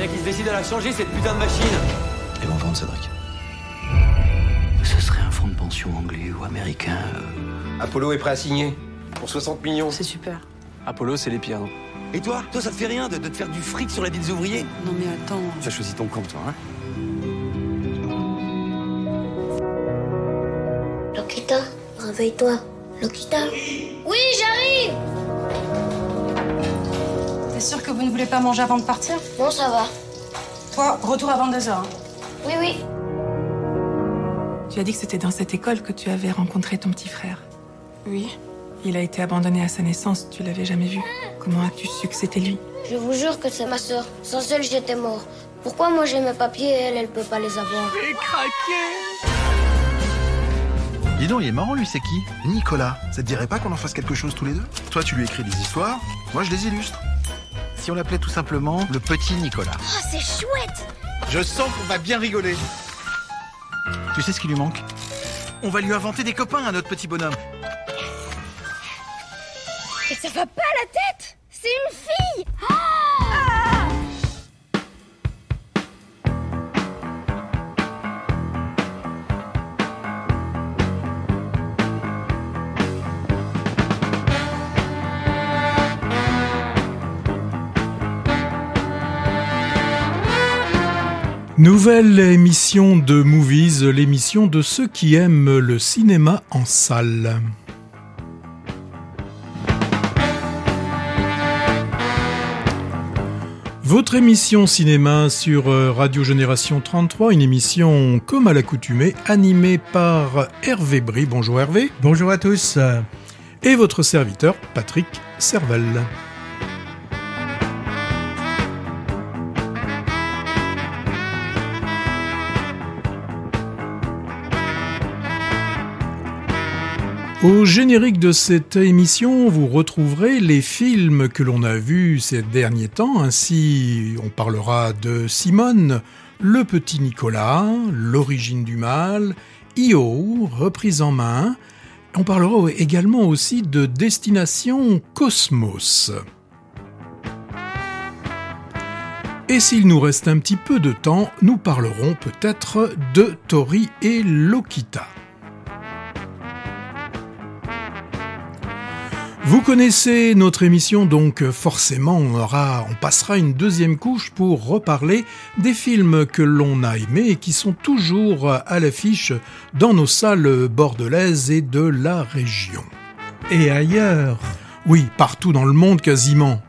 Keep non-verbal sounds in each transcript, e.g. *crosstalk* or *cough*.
bien qu'ils se décident à la changer, cette putain de machine. Ils vont vendre, Cédric. Ce serait un fonds de pension anglais ou américain. euh, Apollo est prêt à signer. Pour 60 millions. C'est super. Apollo, c'est les pires, non Et toi Toi, ça te fait rien de, de te faire du fric sur la vie des ouvriers? Non mais attends. Tu as choisi ton camp, toi, hein Lokita, réveille-toi. Lokita Oui, vous ne voulez pas manger avant de partir Bon, ça va. Toi, retour avant 2 heures. hein. Oui, oui. Tu as dit que c'était dans cette école que tu avais rencontré ton petit frère. Oui. Il a été abandonné à sa naissance, tu l'avais jamais vu. Comment as-tu su que c'était lui? Je vous jure que c'est ma sœur. Sans elle, j'étais mort. Pourquoi moi j'ai mes papiers et elle, elle peut pas les avoir? Dis donc, il est marrant, lui, c'est qui? Nicolas. Ça te dirait pas qu'on en fasse quelque chose tous les deux? Toi, tu lui écris des histoires, moi, je les illustre. Si on l'appelait tout simplement le petit Nicolas. Oh, c'est chouette Je sens qu'on va bien rigoler. Tu sais ce qui lui manque? On va lui inventer des copains à notre petit bonhomme. Et ça va pas la tête C'est une fille Nouvelle émission de Movies, l'émission de ceux qui aiment le cinéma en salle. Votre émission cinéma sur euh, Radio Génération 33, une émission comme à l'accoutumée, animée par Hervé Brie. Bonjour Hervé. Bonjour à tous. Et votre serviteur Patrick Servel. Au générique de cette émission, vous retrouverez les films que l'on a vus ces derniers temps. Ainsi, on parlera de Simone, Le Petit Nicolas, L'origine du mal, Io, reprise en main. On parlera également aussi de Destination Cosmos. Et s'il nous reste un petit peu de temps, nous parlerons peut-être de Tori et Lokita. Vous connaissez notre émission, donc forcément on, aura, on passera une deuxième couche pour reparler des films que l'on a aimés et qui sont toujours à l'affiche dans nos salles bordelaises et de la région. Et ailleurs. Oui, partout dans le monde quasiment.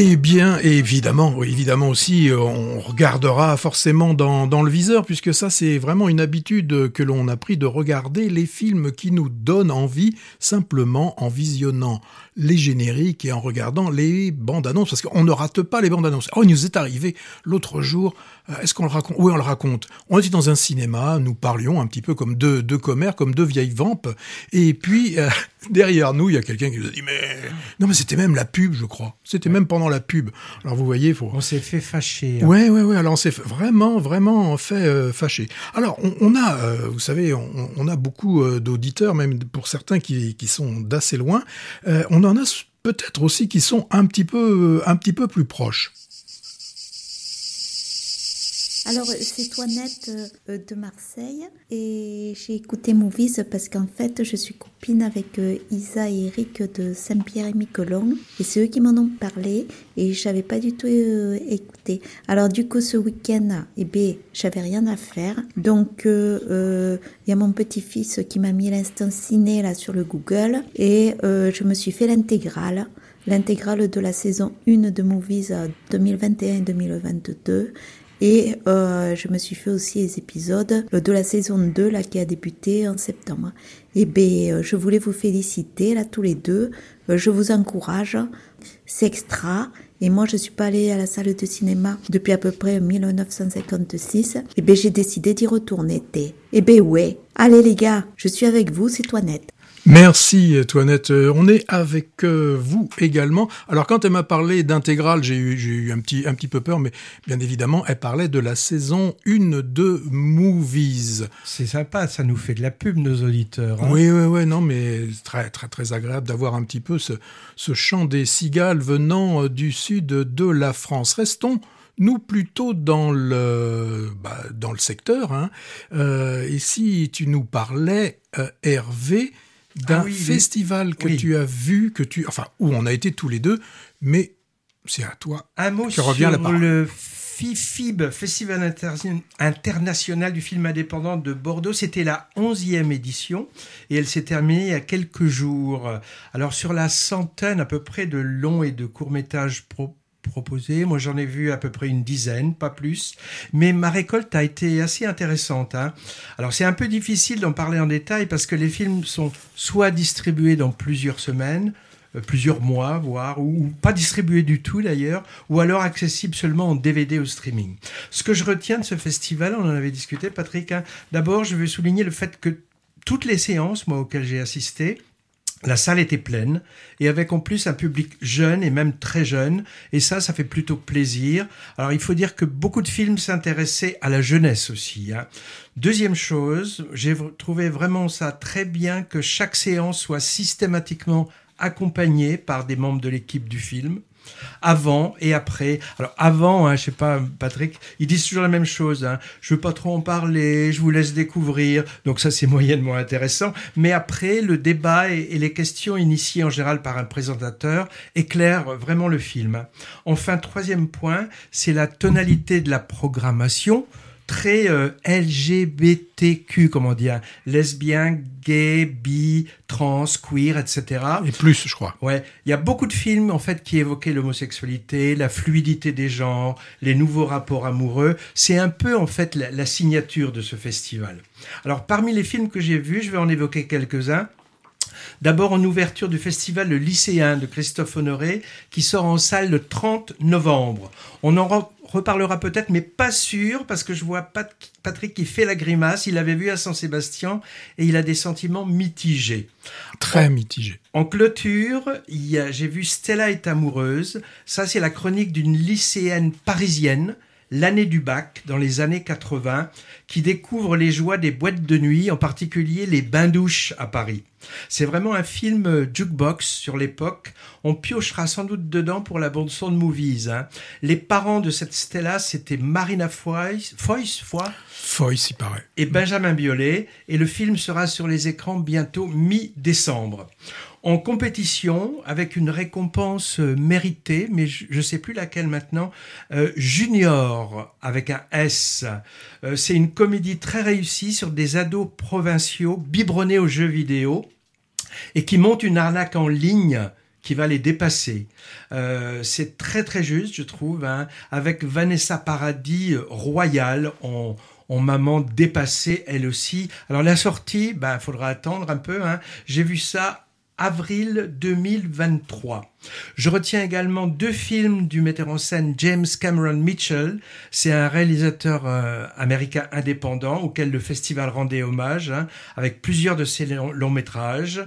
Eh bien, évidemment, évidemment aussi, euh, on regardera forcément dans, dans le viseur, puisque ça, c'est vraiment une habitude que l'on a pris de regarder les films qui nous donnent envie, simplement en visionnant les génériques et en regardant les bandes annonces, parce qu'on ne rate pas les bandes annonces. Oh, il nous est arrivé l'autre jour, est-ce qu'on le raconte Oui, on le raconte? On était dans un cinéma, nous parlions un petit peu comme deux, deux commères, comme deux vieilles vampes, et puis euh, *laughs* derrière nous, il y a quelqu'un qui nous a dit, mais non, mais c'était même la pub, je crois. C'était même pendant la pub. Alors vous voyez, faut. On s'est fait fâcher. hein. Ouais, ouais, ouais. Alors on s'est vraiment, vraiment fait euh, fâcher. Alors on, on a, euh, vous savez, on, on a beaucoup euh, d'auditeurs, même pour certains qui, qui sont d'assez loin. Euh, on en a peut-être aussi qui sont un petit peu, un petit peu plus proches. Alors, c'est Toinette euh, de Marseille et j'ai écouté Movies parce qu'en fait, je suis copine avec euh, Isa et Eric de Saint-Pierre et Miquelon et c'est eux qui m'en ont parlé et j'avais pas du tout euh, écouté. Alors, du coup, ce week-end, eh ben, j'avais rien à faire. Donc, euh, euh, il y a mon petit-fils qui m'a mis l'instant ciné là sur le Google et euh, je me suis fait l'intégrale l'intégrale de la saison 1 de Movies euh, 2021-2022 et euh, je me suis fait aussi les épisodes de la saison 2 là, qui a débuté en septembre. Et ben, euh, je voulais vous féliciter là tous les deux. Euh, je vous encourage. C'est extra. Et moi, je suis pas allée à la salle de cinéma depuis à peu près 1956. Et ben, j'ai décidé d'y retourner. Et ben ouais. Allez les gars, je suis avec vous, c'est toi net. Merci, Toinette. Euh, On est avec euh, vous également. Alors, quand elle m'a parlé d'intégrale, j'ai eu, un petit, un petit peu peur, mais bien évidemment, elle parlait de la saison 1 de Movies. C'est sympa, ça nous fait de la pub, nos auditeurs. hein. Oui, oui, oui, non, mais très, très, très agréable d'avoir un petit peu ce, ce chant des cigales venant euh, du sud de la France. Restons nous plutôt dans le bah, dans le secteur. Hein. Euh, et si tu nous parlais, euh, Hervé, d'un Ah oui, oui. festival que Oui. tu as vu, que tu, enfin, où on a été tous les deux, mais c'est à toi. Un mot que revient la parole. le FIFIB, Festival Inter- International du film indépendant de Bordeaux. C'était la 11e édition et elle s'est terminée il y a quelques jours. Alors sur la centaine à peu près de longs et de courts-métrages pro- proposés, moi j'en ai vu à peu près une dizaine, pas plus. Mais ma récolte a été assez intéressante. hein. Alors c'est un peu difficile d'en parler en détail parce que les films sont soit distribués dans plusieurs semaines, euh, plusieurs mois, voire, ou, pas distribués du tout d'ailleurs, ou alors accessibles seulement en DVD ou streaming. Ce que je retiens de ce festival, on en avait discuté, Patrick, hein, d'abord je veux souligner le fait que toutes les séances, moi, auxquelles j'ai assisté, la salle était pleine et avec en plus un public jeune et même très jeune et ça ça fait plutôt plaisir. Alors il faut dire que beaucoup de films s'intéressaient à la jeunesse aussi. hein. Deuxième chose, j'ai trouvé vraiment ça très bien que chaque séance soit systématiquement accompagnée par des membres de l'équipe du film avant et après. Alors avant, hein, je sais pas, Patrick, ils disent toujours la même chose. Hein. Je veux pas trop en parler, je vous laisse découvrir. Donc ça, c'est *laughs* moyennement intéressant. Mais après, le débat et, et les questions initiées en général par un présentateur éclairent vraiment le film. Enfin, troisième point, c'est la tonalité de la programmation très euh, LGBTQ, comment dire, lesbien, gay, bi, trans, queer, etc. Et plus, je crois. Ouais, il y a beaucoup de films en fait qui évoquaient l'homosexualité, la fluidité des genres, les nouveaux rapports amoureux. C'est un peu en fait la, la signature de ce festival. Alors parmi les films que j'ai vus, je vais en évoquer quelques-uns. D'abord en ouverture du festival Le Lycéen de Christophe Honoré qui sort en salle le 30 novembre. On en reparlera peut-être mais pas sûr parce que je vois Pat- Patrick qui fait la grimace. Il l'avait vu à Saint-Sébastien et il a des sentiments mitigés. Très mitigé. En clôture, j'ai vu Stella est amoureuse. Ça, c'est la chronique d'une lycéenne parisienne, l'année du bac, dans les années 80, qui découvre les joies des boîtes de nuit, en particulier les bains-douches à Paris. C'est vraiment un film euh, jukebox sur l'époque. On piochera sans doute dedans pour la bande-son de Movies. hein. Les parents de cette Stella, c'était Marina Foïs, Foïs, Foy? Foyce, il paraît. et Benjamin Biolay, et le film sera sur les écrans bientôt mi-décembre. En compétition, avec une récompense méritée, mais je ne sais plus laquelle maintenant, euh, Junior, avec un S. Euh, C'est une comédie très réussie sur des ados provinciaux biberonnés aux jeux vidéo et qui montent une arnaque en ligne qui va les dépasser. Euh, c'est très très juste, je trouve, hein, avec Vanessa Paradis royale en, en maman dépassée elle aussi. Alors la sortie, ben faudra attendre un peu. Hein. J'ai vu ça avril 2023. Je retiens également deux films du metteur en scène James Cameron Mitchell. C'est un réalisateur euh, américain indépendant auquel le festival rendait hommage, hein, avec plusieurs de ses longs, longs métrages.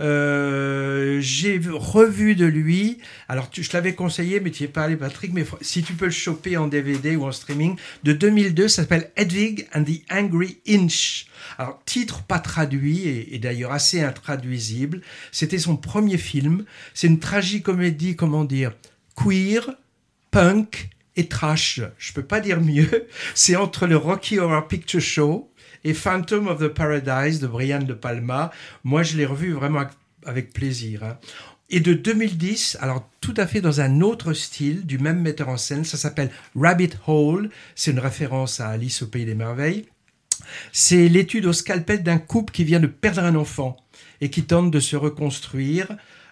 Euh, j'ai vu- revu de lui. Alors, tu- je l'avais conseillé, mais tu n'y es pas allé, Patrick. Mais si tu peux le choper en DVD ou en streaming, de 2002, ça s'appelle Hedwig and the Angry Inch. Alors, titre pas traduit et, et d'ailleurs assez intraduisible. C'était son premier film. C'est une tragicomédie, comment dire, queer, punk et trash. Je peux pas dire mieux. *laughs* C'est entre le Rocky Horror Picture Show et Phantom of the Paradise de Brian De Palma. Moi, je l'ai revu vraiment avec, plaisir. hein. Et de 2010, alors tout à fait dans un autre style, du même metteur en scène, ça s'appelle Rabbit Hole. C'est une référence à Alice au Pays des Merveilles. C'est l'étude au scalpel d'un couple qui vient de perdre un enfant et qui tente de se reconstruire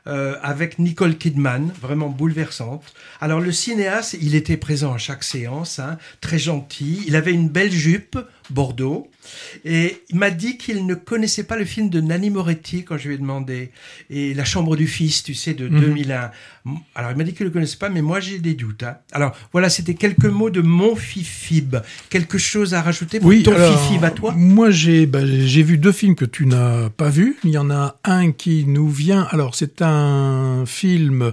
euh, avec Nicole Kidman, vraiment bouleversante. Alors le cinéaste, il était présent à chaque séance, hein, très gentil. Il avait une belle jupe, Bordeaux. Et il m'a dit qu'il ne connaissait pas le film de Nanni Moretti quand je lui ai demandé. Et La Chambre du Fils, tu sais, de Mhm. 2001. Alors il m'a dit qu'il ne le connaissait pas, mais moi j'ai des doutes. hein. Alors voilà, c'était quelques mots de mon fifib. Quelque chose à rajouter pour ton alors, fifib à toi? Moi, j'ai bah, j'ai vu deux films que tu n'as pas vus. Il y en a un qui nous vient. Alors, c'est un film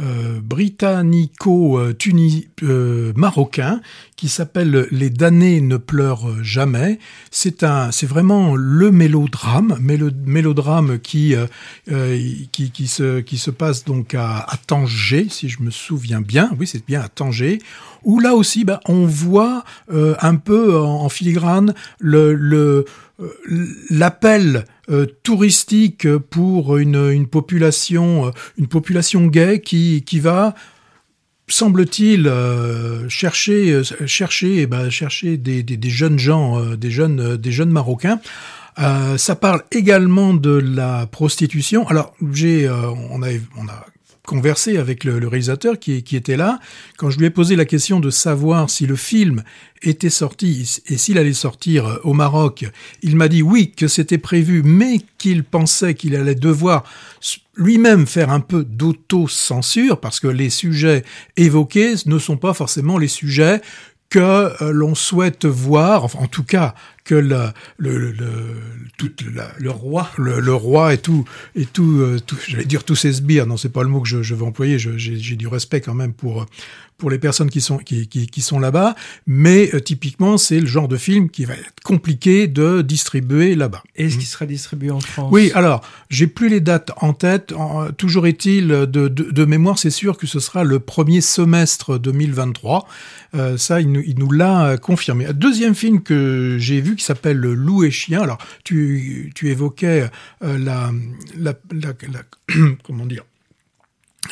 euh, britannico-marocain qui s'appelle Les damnés ne pleurent jamais. C'est un, c'est vraiment le mélodrame, mélo- mélodrame qui euh, euh, qui, qui se qui se passe donc à, à Tanger, si je me souviens bien. Oui, c'est bien à Tanger. Où là aussi, bah, on voit euh, un peu en, en filigrane le, le euh, l'appel euh, touristique pour une, population euh, une population gay qui qui va semble-t-il euh, chercher chercher ben, chercher des, des, jeunes gens des jeunes des jeunes marocains. Ça parle également de la prostitution. Alors j'ai on a conversé avec le, réalisateur qui, qui était là. Quand je lui ai posé la question de savoir si le film était sorti et s'il allait sortir euh, au Maroc, il m'a dit oui que c'était prévu, mais qu'il pensait qu'il allait devoir lui-même faire un peu d'auto-censure parce que les sujets évoqués ne sont pas forcément les sujets que euh, l'on souhaite voir, en tout cas que le, le, le, le- toute la- Le roi. le, roi et tout et tout, euh, tout j'allais dire tous ces sbires non c'est pas le mot que je, je veux employer j'ai du respect quand même pour pour les personnes qui sont qui, qui, qui sont là-bas mais euh, typiquement c'est le genre de film qui va être compliqué de distribuer là-bas Est-ce qu'il sera distribué en France oui, alors, j'ai plus les dates en tête. En- toujours est-il, de, de, de mémoire, c'est sûr que ce sera le premier semestre 2023. Euh, ça, il nous, il nous l'a confirmé. Deuxième film que j'ai vu qui s'appelle Loup et Chien. Alors, tu, évoquais euh, la, la- *clears throat* comment dire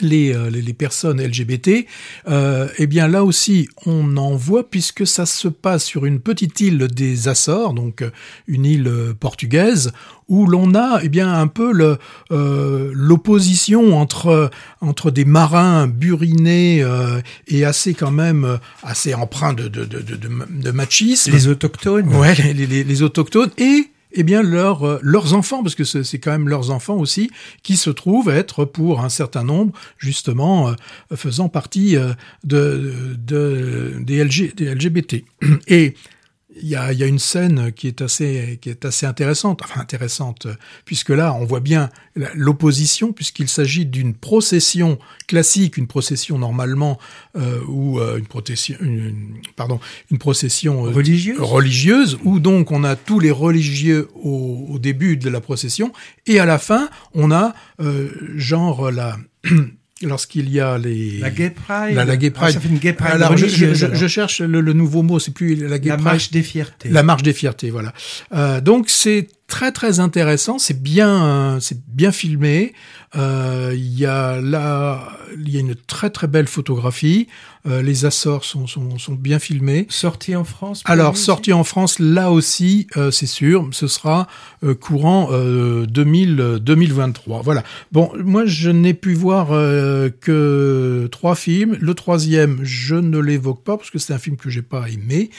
les, euh, les, les personnes LGBT, euh, eh bien là aussi on en voit puisque ça se passe sur une petite île des Açores, donc euh, une île euh, portugaise, où l'on a eh bien un peu le, euh, l'opposition entre entre des marins burinés euh, et assez quand même assez empreints de de, de, de, de, de machisme. Les autochtones Ouais, les, les, les autochtones et eh bien leurs euh, leurs enfants parce que c'est quand même leurs enfants aussi qui se trouvent être pour un certain nombre justement euh, faisant partie euh, de, de des, des LGBT et il y a, y a une scène qui est assez qui est assez intéressante enfin intéressante puisque là on voit bien l'opposition puisqu'il s'agit d'une procession classique une procession normalement euh, ou euh, une procession une, une- pardon une procession euh, Religieuse. religieuse où donc on a tous les religieux au, au début de la procession et à la fin on a euh, genre la *clears throat* lorsqu'il y a les La Gay Pride la, la Gay Ah, Pride. ça fait une Gay Pride alors je, je- je- cherche le, le nouveau mot c'est plus la Gay La Pride marche des fiertés. la marche des fiertés, voilà. Euh, donc c'est très très intéressant, c'est bien euh, c'est bien filmé. Euh, Il y a là il y a une très très belle photographie. Euh, les Açores sont, sont sont bien filmés. Sorti en France Alors sorti en France là aussi, euh, c'est sûr, ce sera euh, courant euh, 2000 euh, 2023. Voilà. Bon, moi je n'ai pu voir euh, que trois films. Le troisième, je ne l'évoque pas parce que c'est un film que j'ai pas aimé.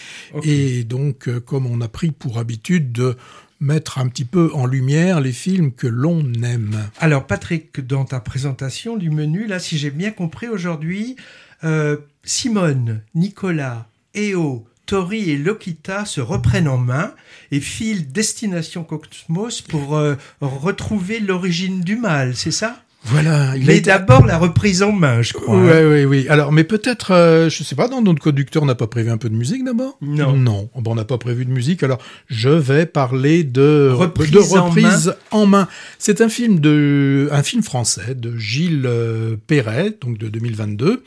Et donc, comme on a pris pour habitude de mettre un petit peu en lumière les films que l'on aime. Alors, Patrick, dans ta présentation du menu, là, si j'ai bien compris aujourd'hui, euh, Simone, Nicolas, Eo, Tori et Lokita se reprennent en main et filent Destination Cosmos pour euh, retrouver l'origine du mal, c'est ça? Voilà. Il Mais d'abord la reprise en main, je crois. Ouais, hein. oui, oui. Alors, mais peut-être, euh, je sais pas, dans notre conducteur, on n'a pas prévu un peu de musique d'abord? Non. Non, bon, on n'a pas prévu de musique. Alors, je vais parler de Reprise de en reprise en main. C'est un film de, un film français de Gilles euh, Perret, donc de 2022.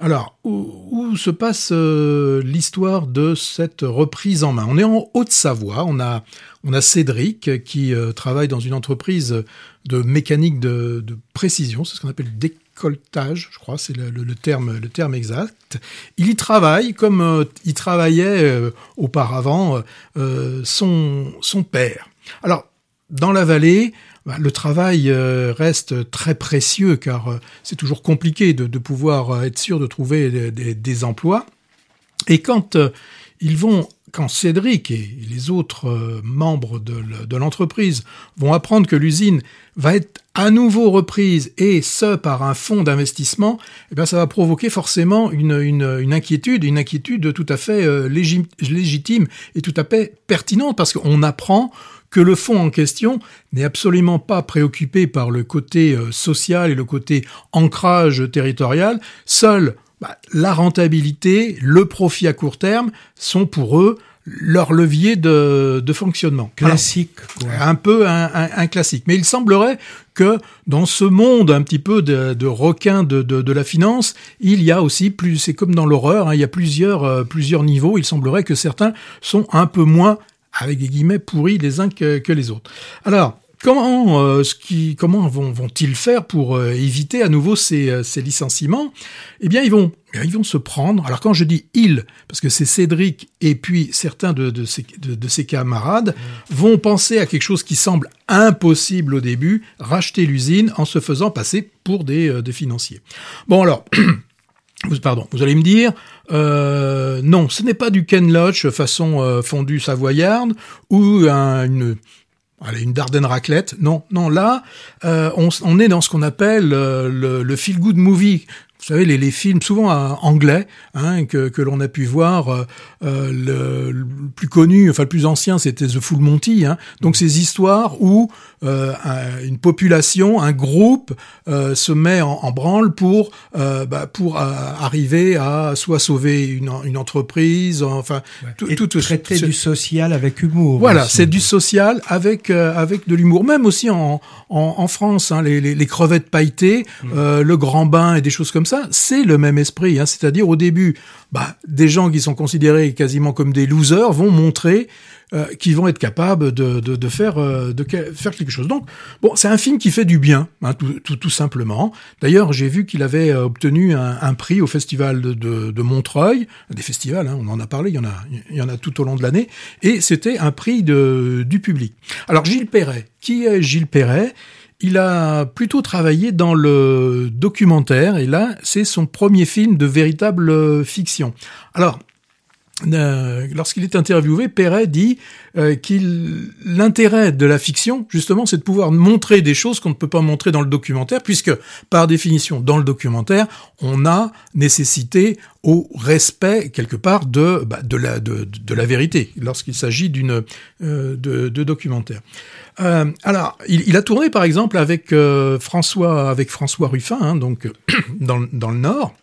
Alors, où, où se passe euh, l'histoire de cette reprise en main? On est en Haute-Savoie. On a, on a Cédric qui euh, travaille dans une entreprise de mécanique de, précision, c'est ce qu'on appelle décolletage, je crois, c'est le, terme, exact. Il y travaille comme euh, il travaillait euh, auparavant euh, son, son père. Alors, dans la vallée, bah, le travail euh, reste très précieux car euh, c'est toujours compliqué de, pouvoir euh, être sûr de trouver des, des- des emplois. Et quand euh, ils vont quand Cédric et les autres euh, membres de l'entreprise vont apprendre que l'usine va être à nouveau reprise et ce par un fonds d'investissement, eh bien ça va provoquer forcément une, inquiétude, une inquiétude tout à fait euh, légi- légitime et tout à fait pertinente parce qu'on apprend que le fonds en question n'est absolument pas préoccupé par le côté euh, social et le côté ancrage territorial. Seul bah, la rentabilité, le profit à court terme sont pour eux leur levier de, de fonctionnement. Classique, quoi. Un peu un, un- un classique. Mais il semblerait que dans ce monde un petit peu de, de requins de, de, de la finance, il y a aussi plus, c'est comme dans l'horreur, hein, il y a plusieurs, euh, plusieurs niveaux. Il semblerait que certains sont un peu moins, avec des guillemets, pourris les uns que, que les autres. Alors, Comment, euh, ce qui, comment vont, vont-ils faire pour euh, éviter à nouveau ces, euh, ces licenciements? Eh bien, ils vont, bien, ils vont se prendre. Alors, quand je dis ils, parce que c'est Cédric et puis certains de, de, ses, de, de ses camarades vont penser à quelque chose qui semble impossible au début, racheter l'usine en se faisant passer pour des, euh, des financiers. Bon, alors. *clears throat* Vous- Pardon, vous allez me dire, euh, non, ce n'est pas du Ken Loach façon euh, fondue savoyarde ou un- une, allez, une Dardenne raclette. Non, non, là, euh, on, on est dans ce qu'on appelle euh, le, le feel-good movie. Vous savez, les, les films souvent euh, anglais hein, que, que l'on a pu voir, euh, euh, le, le plus connu, enfin le plus ancien, c'était The Full Monty. Hein. Donc ces histoires où euh, un- une population, un groupe euh, se met en, en branle pour euh, bah, pour euh, arriver à soit sauver une, une entreprise, enfin tout, Et tout- tout- traiter ce- du social avec humour. voilà, c'est du social avec euh, avec de l'humour, même aussi en en, en France, hein, les, les, les crevettes pailletées, euh, le grand bain et des choses comme ça, c'est le même esprit. Hein, C'est-à-dire au début, bah, des gens qui sont considérés quasiment comme des losers vont montrer euh, qu'ils vont être capables de, de, de faire euh, de faire quelque chose. Donc bon, c'est un film qui fait du bien, hein, tout, tout, tout simplement. D'ailleurs, j'ai vu qu'il avait euh, obtenu un, un prix au festival de, de, de Montreuil, des festivals, hein, on en a parlé, il y en a il y en a tout au long de l'année, et c'était un prix de, du public. Alors Gilles Perret, qui est Gilles Perret? Il a plutôt travaillé dans le documentaire et là, c'est son premier film de véritable fiction. Alors, euh, lorsqu'il est interviewé, Perret dit euh, qu'il l'intérêt de la fiction, justement, c'est de pouvoir montrer des choses qu'on ne peut pas montrer dans le documentaire, puisque par définition, dans le documentaire, on a nécessité au respect quelque part de bah, de la de, de la vérité lorsqu'il s'agit d'une euh, de, de documentaire. Euh, alors, il, il a tourné par exemple avec euh, François avec François Ruffin, hein, donc *clears throat* dans, dans le Nord.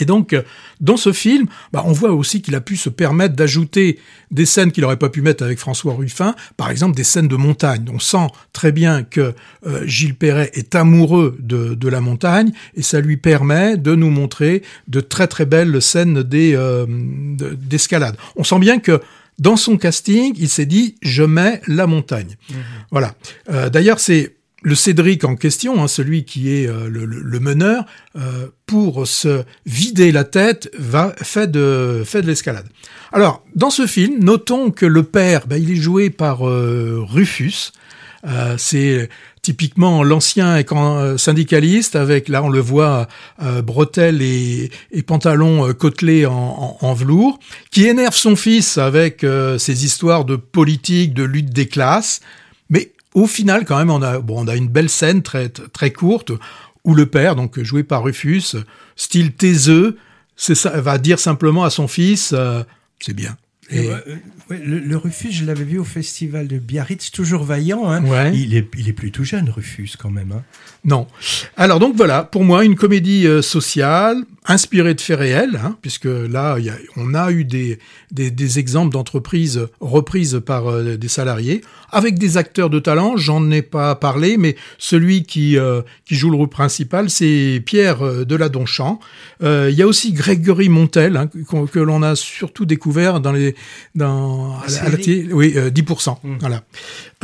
Et donc, euh, dans ce film, bah, on voit aussi qu'il a pu se permettre d'ajouter des scènes qu'il n'aurait pas pu mettre avec François Ruffin, par exemple des scènes de montagne. On sent très bien que euh, Gilles Perret est amoureux de, de la montagne et ça lui permet de nous montrer de très très belles scènes des, euh, de- d'escalade. On sent bien que dans son casting, il s'est dit je mets la montagne. Voilà. Euh, D'ailleurs, c'est le Cédric en question, hein, celui qui est euh, le, meneur, euh, pour se vider la tête, va fait de l'escalade. Alors, dans ce film, notons que le père, ben, il est joué par euh, Rufus. C'est typiquement l'ancien syndicaliste avec là on le voit euh, bretelles et, pantalons côtelés en, velours qui énerve son fils avec euh, ses histoires de politique de lutte des classes au final quand même on a bon on a une belle scène très très courte où le père donc joué par Rufus style taiseux ça va dire simplement à son fils euh, c'est bien Et euh, ouais, le, le Rufus, je l'avais vu au festival de Biarritz, toujours vaillant. Hein. Ouais. Il, est, il est plutôt jeune, Rufus, quand même. Hein. Non. Alors donc voilà, pour moi, une comédie euh, sociale, inspirée de faits réels, hein, puisque là, il y a- on a eu des, des, des exemples d'entreprises reprises par euh, des salariés, avec des acteurs de talent, j'en ai pas parlé, mais celui qui, euh, qui joue le rôle principal, c'est Pierre Deladonchamp. Il y a aussi Grégory Montel, hein, que l'on a surtout découvert dans les... Dans, à la- à la série télé- oui, euh, 10%. Voilà.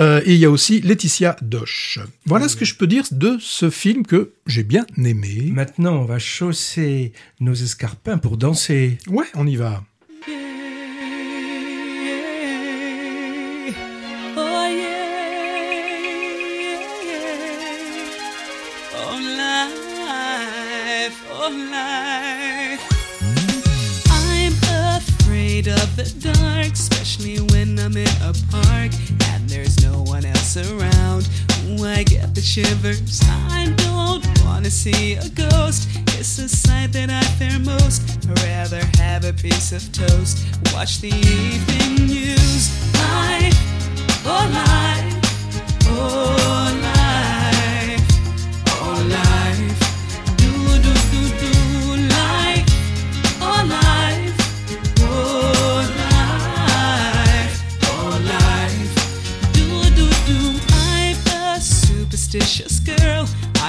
Euh, et il y a aussi Laetitia Doche. Voilà ce que je peux dire de ce film que j'ai bien aimé. Maintenant, on va chausser nos escarpins pour danser. Ouais, on y va. Oh yeah, oh life, oh life. I'm afraid of the dark I'm in a park and there's no one else around. I get the shivers. I don't wanna see a ghost. It's a sight that I fear most. I'd rather have a piece of toast. Watch the evening news. Life, oh life, oh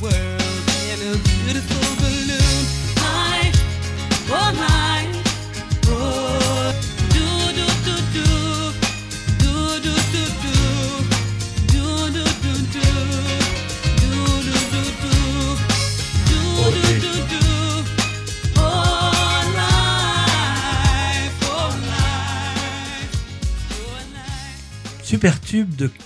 word.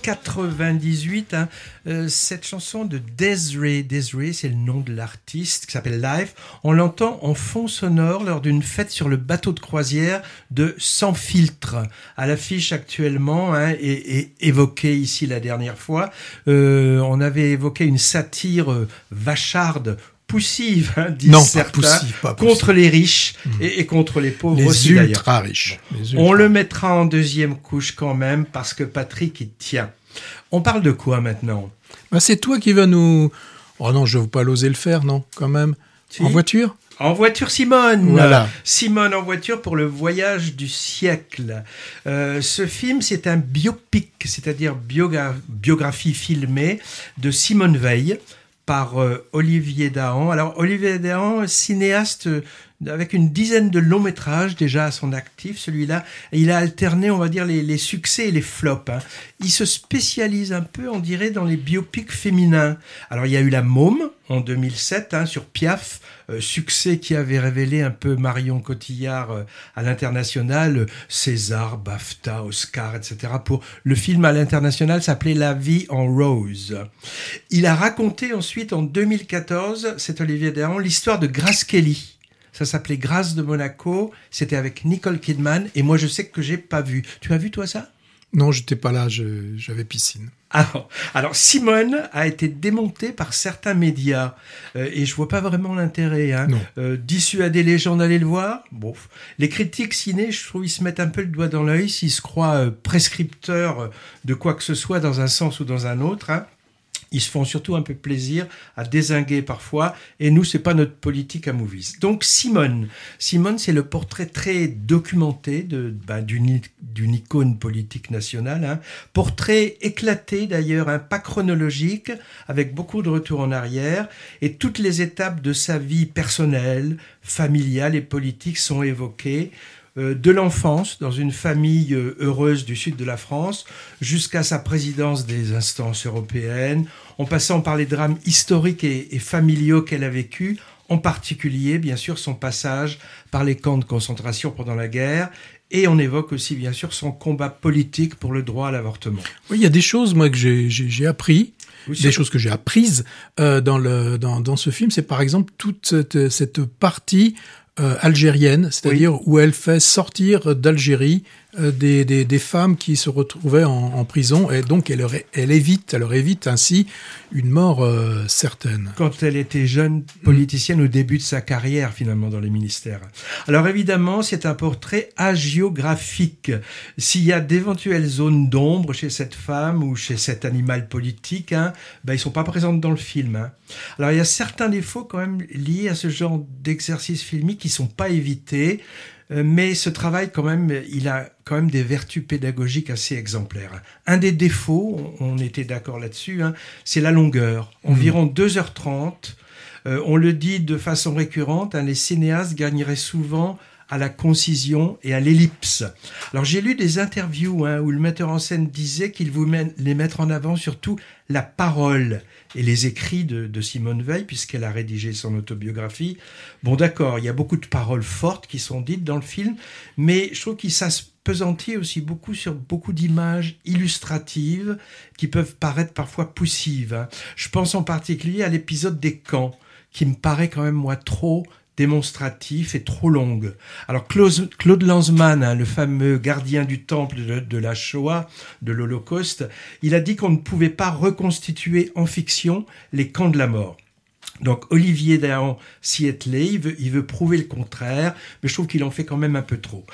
1998, hein, euh, cette chanson de Desiree, Desiree c'est le nom de l'artiste qui s'appelle Life, on l'entend en fond sonore lors d'une fête sur le bateau de croisière de Sans filtre, à l'affiche actuellement hein, et, et, évoqué ici la dernière fois. Euh, on avait évoqué une satire euh, vacharde poussive, hein, disent Non, pas poussive, pas poussive. contre les riches et, et contre les pauvres Les aussi ultra riches. Les On le mettra en deuxième couche quand même parce que Patrick il tient. On parle de quoi maintenant? Bah, c'est toi qui vas nous. Oh non, je ne veux pas l'oser le faire, non, quand même. Si. En voiture? En voiture Simone Voilà. Simone en voiture pour le voyage du siècle. Euh, ce film, c'est un biopic, c'est-à-dire biogra- biographie filmée de Simone Veil par euh, Olivier Dahan. Alors Olivier Dahan, cinéaste euh, avec une dizaine de longs métrages déjà à son actif, celui-là, il a alterné, on va dire, les, les succès et les flops. hein. Il se spécialise un peu, on dirait, dans les biopics féminins. Alors il y a eu La Môme en 2007 hein, sur Piaf, euh, succès qui avait révélé un peu Marion Cotillard euh, à l'international, euh, César, BAFTA, Oscar, etc. Pour le film à l'international s'appelait La vie en rose. Il a raconté ensuite en 2014, c'est Olivier Dahan, l'histoire de Grace Kelly. Ça s'appelait Grâce de Monaco. C'était avec Nicole Kidman. Et moi, je sais que j'ai pas vu. Tu as vu, toi, ça? Non, j'étais pas là, j'avais piscine. alors, alors, Simone a été démontée par certains médias euh, et je vois pas vraiment l'intérêt. Hein. Non. Euh, dissuader les gens d'aller le voir? Bon, les critiques ciné, je trouve, ils se mettent un peu le doigt dans l'œil s'ils se croient euh, prescripteurs de quoi que ce soit dans un sens ou dans un autre. Hein. Ils se font surtout un peu plaisir à désinguer parfois, et nous, c'est pas notre politique à Movies. Donc Simone, Simone, c'est le portrait très documenté de ben, d'une icône politique nationale, hein. portrait éclaté d'ailleurs, hein, pas chronologique, avec beaucoup de retours en arrière, et toutes les étapes de sa vie personnelle, familiale et politique sont évoquées de l'enfance dans une famille euh, heureuse du sud de la France jusqu'à sa présidence des instances européennes, en passant par les drames historiques et, et familiaux qu'elle a vécus, en particulier bien sûr son passage par les camps de concentration pendant la guerre, et on évoque aussi bien sûr son combat politique pour le droit à l'avortement. Oui, il y a des choses, moi, que j'ai- j'ai j'ai appris, Oui, des choses que j'ai apprises euh, dans, le, dans, dans ce film. C'est par exemple toute cette, cette partie euh, algérienne, c'est-à-dire où elle fait sortir d'Algérie euh, des, des, des, femmes qui se retrouvaient en, en prison et donc elle, elle, évite, elle leur évite ainsi une mort euh, certaine. Quand elle était jeune politicienne au début de sa carrière finalement dans les ministères. Alors évidemment c'est un portrait hagiographique. S'il y a d'éventuelles zones d'ombre chez cette femme ou chez cet animal politique, hein, ben, ils sont pas présents dans le film. Hein. Alors il y a certains défauts quand même liés à ce genre d'exercice filmique qui sont pas évités. Euh, mais ce travail, quand même, il a quand même des vertus pédagogiques assez exemplaires. Un des défauts, on était d'accord là-dessus, hein, c'est la longueur. Environ 2h30. Euh, on le dit de façon récurrente, hein, les cinéastes gagneraient souvent à la concision et à l'ellipse. Alors j'ai lu des interviews hein, où le metteur en scène disait qu'il voulait les mettre en avant surtout la parole et les écrits de, de Simone Veil, puisqu'elle a rédigé son autobiographie. Bon d'accord, il y a beaucoup de paroles fortes qui sont dites dans le film, mais je trouve qu'il s'appesantit aussi beaucoup sur beaucoup d'images illustratives qui peuvent paraître parfois poussives. Hein. Je pense en particulier à l'épisode des camps, qui me paraît quand même moi trop démonstratif et trop longue. Alors Claude, Lanzmann, hein, le fameux gardien du temple de, de la Shoah, de l'Holocauste, il a dit qu'on ne pouvait pas reconstituer en fiction les camps de la mort. Donc Olivier Dahan s'y est il veut, il veut prouver le contraire, mais je trouve qu'il en fait quand même un peu trop.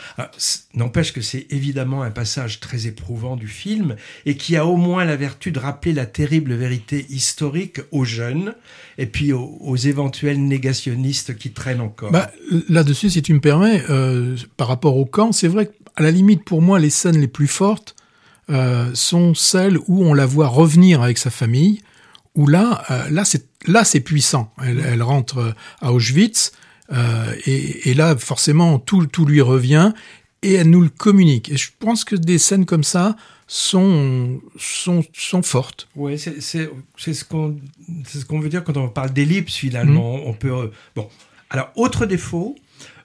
N'empêche que c'est évidemment un passage très éprouvant du film et qui a au moins la vertu de rappeler la terrible vérité historique aux jeunes et puis aux, aux éventuels négationnistes qui traînent encore. Bah, Là-dessus, si tu me permets, euh, par rapport au camp, c'est vrai qu'à la limite, pour moi, les scènes les plus fortes euh, sont celles où on la voit revenir avec sa famille, où là, euh, là, c'est là, c'est puissant. Elle, elle, rentre à Auschwitz euh, et, et, là, forcément, tout, tout lui revient et elle nous le communique. Et je pense que des scènes comme ça sont sont, sont fortes. Oui, c'est ce qu'on c'est ce qu'on veut dire quand on parle d'ellipse finalement. Mmh. On peut euh, bon. Alors autre défaut,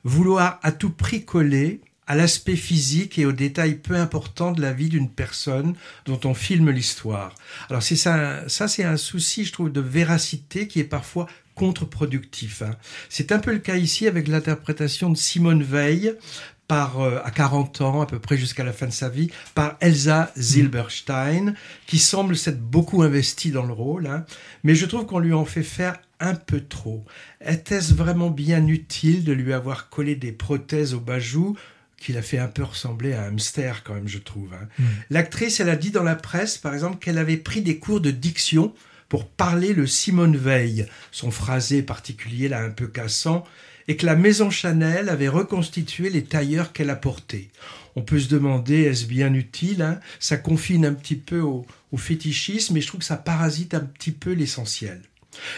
vouloir à tout prix coller à l'aspect physique et aux détails peu importants de la vie d'une personne dont on filme l'histoire. Alors c'est ça, ça c'est un souci, je trouve, de véracité qui est parfois contre-productif. Hein. C'est un peu le cas ici avec l'interprétation de Simone Veil par, euh, à 40 ans, à peu près jusqu'à la fin de sa vie, par Elsa Zilberstein, qui semble s'être beaucoup investie dans le rôle, hein. mais je trouve qu'on lui en fait faire un peu trop. Était-ce vraiment bien utile de lui avoir collé des prothèses au bajou qu'il a fait un peu ressembler à un hamster quand même, je trouve. Hein. Mmh. L'actrice, elle a dit dans la presse, par exemple, qu'elle avait pris des cours de diction pour parler le Simone Veil, son phrasé particulier là un peu cassant, et que la maison Chanel avait reconstitué les tailleurs qu'elle a portés. On peut se demander, est-ce bien utile hein? Ça confine un petit peu au, au fétichisme, mais je trouve que ça parasite un petit peu l'essentiel.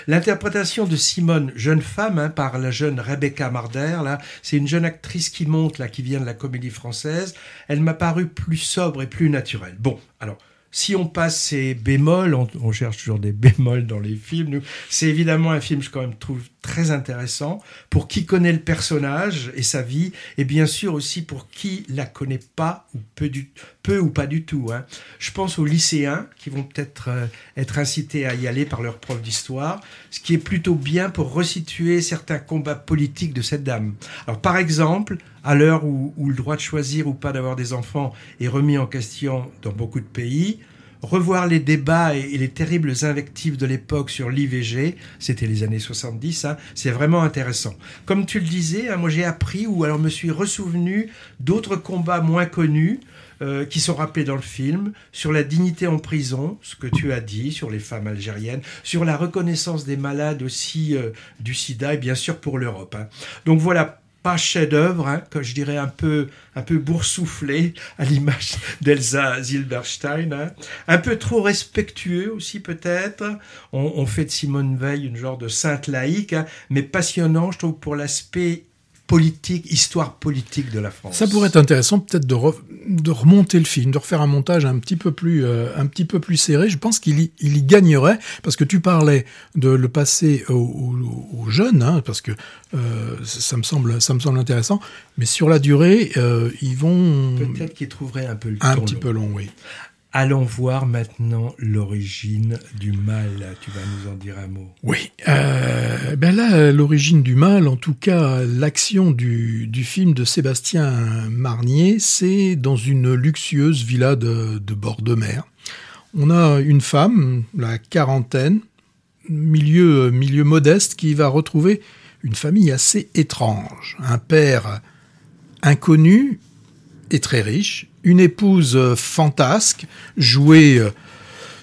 L'interprétation de Simone, jeune femme, hein, par la jeune Rebecca Marder, là, c'est une jeune actrice qui monte, là, qui vient de la comédie française. Elle m'a paru plus sobre et plus naturelle. Bon, alors, si on passe ces bémols, on, cherche toujours des *laughs* bémols dans les films, c'est évidemment un film, je quand même trouve très intéressant pour qui connaît le personnage et sa vie, et bien sûr aussi pour qui la connaît pas ou peu, du, peu ou pas du tout. Hein. Je pense aux lycéens qui vont peut-être euh, être incités à y aller par leur prof d'histoire, ce qui est plutôt bien pour resituer certains combats politiques de cette dame. Alors par exemple, à l'heure où, le droit de choisir ou pas d'avoir des enfants est remis en question dans beaucoup de pays, revoir les débats et, les terribles invectives de l'époque sur l'IVG, c'était les années 70, hein, c'est vraiment intéressant. Comme tu le disais, hein, moi j'ai appris ou alors me suis ressouvenu d'autres combats moins connus, euh, qui sont rappelés dans le film, sur la dignité en prison, ce que tu as dit, sur les femmes algériennes, sur la reconnaissance des malades aussi euh, du sida et bien sûr pour l'Europe. Hein. Donc voilà, pas chef-d'œuvre, hein, que je dirais un peu, un peu boursouflé à l'image d'Elsa Zilberstein, hein. un peu trop respectueux aussi peut-être. On, fait de Simone Veil une genre de sainte laïque, hein, mais passionnant, je trouve, pour l'aspect politique, histoire politique de la France. Ça pourrait être intéressant peut-être de, re, de, remonter le film, de refaire un montage un petit peu plus, euh, un petit peu plus serré. Je pense qu'il y, il y gagnerait parce que tu parlais de le passer aux, aux, aux jeunes, hein, parce que euh, ça me semble, ça me semble intéressant. Mais sur la durée, euh, ils vont peut-être qu'ils trouveraient un peu le un petit long. peu long, oui. Allons voir maintenant l'origine du mal. Tu vas nous en dire un mot. Oui, euh, ben là, l'origine du mal, en tout cas, l'action du, film de Sébastien Marnier, c'est dans une luxueuse villa de, de bord de mer. On a une femme, la quarantaine, milieu, milieu modeste, qui va retrouver une famille assez étrange. Un père inconnu et très riche, une épouse fantasque, jouée euh,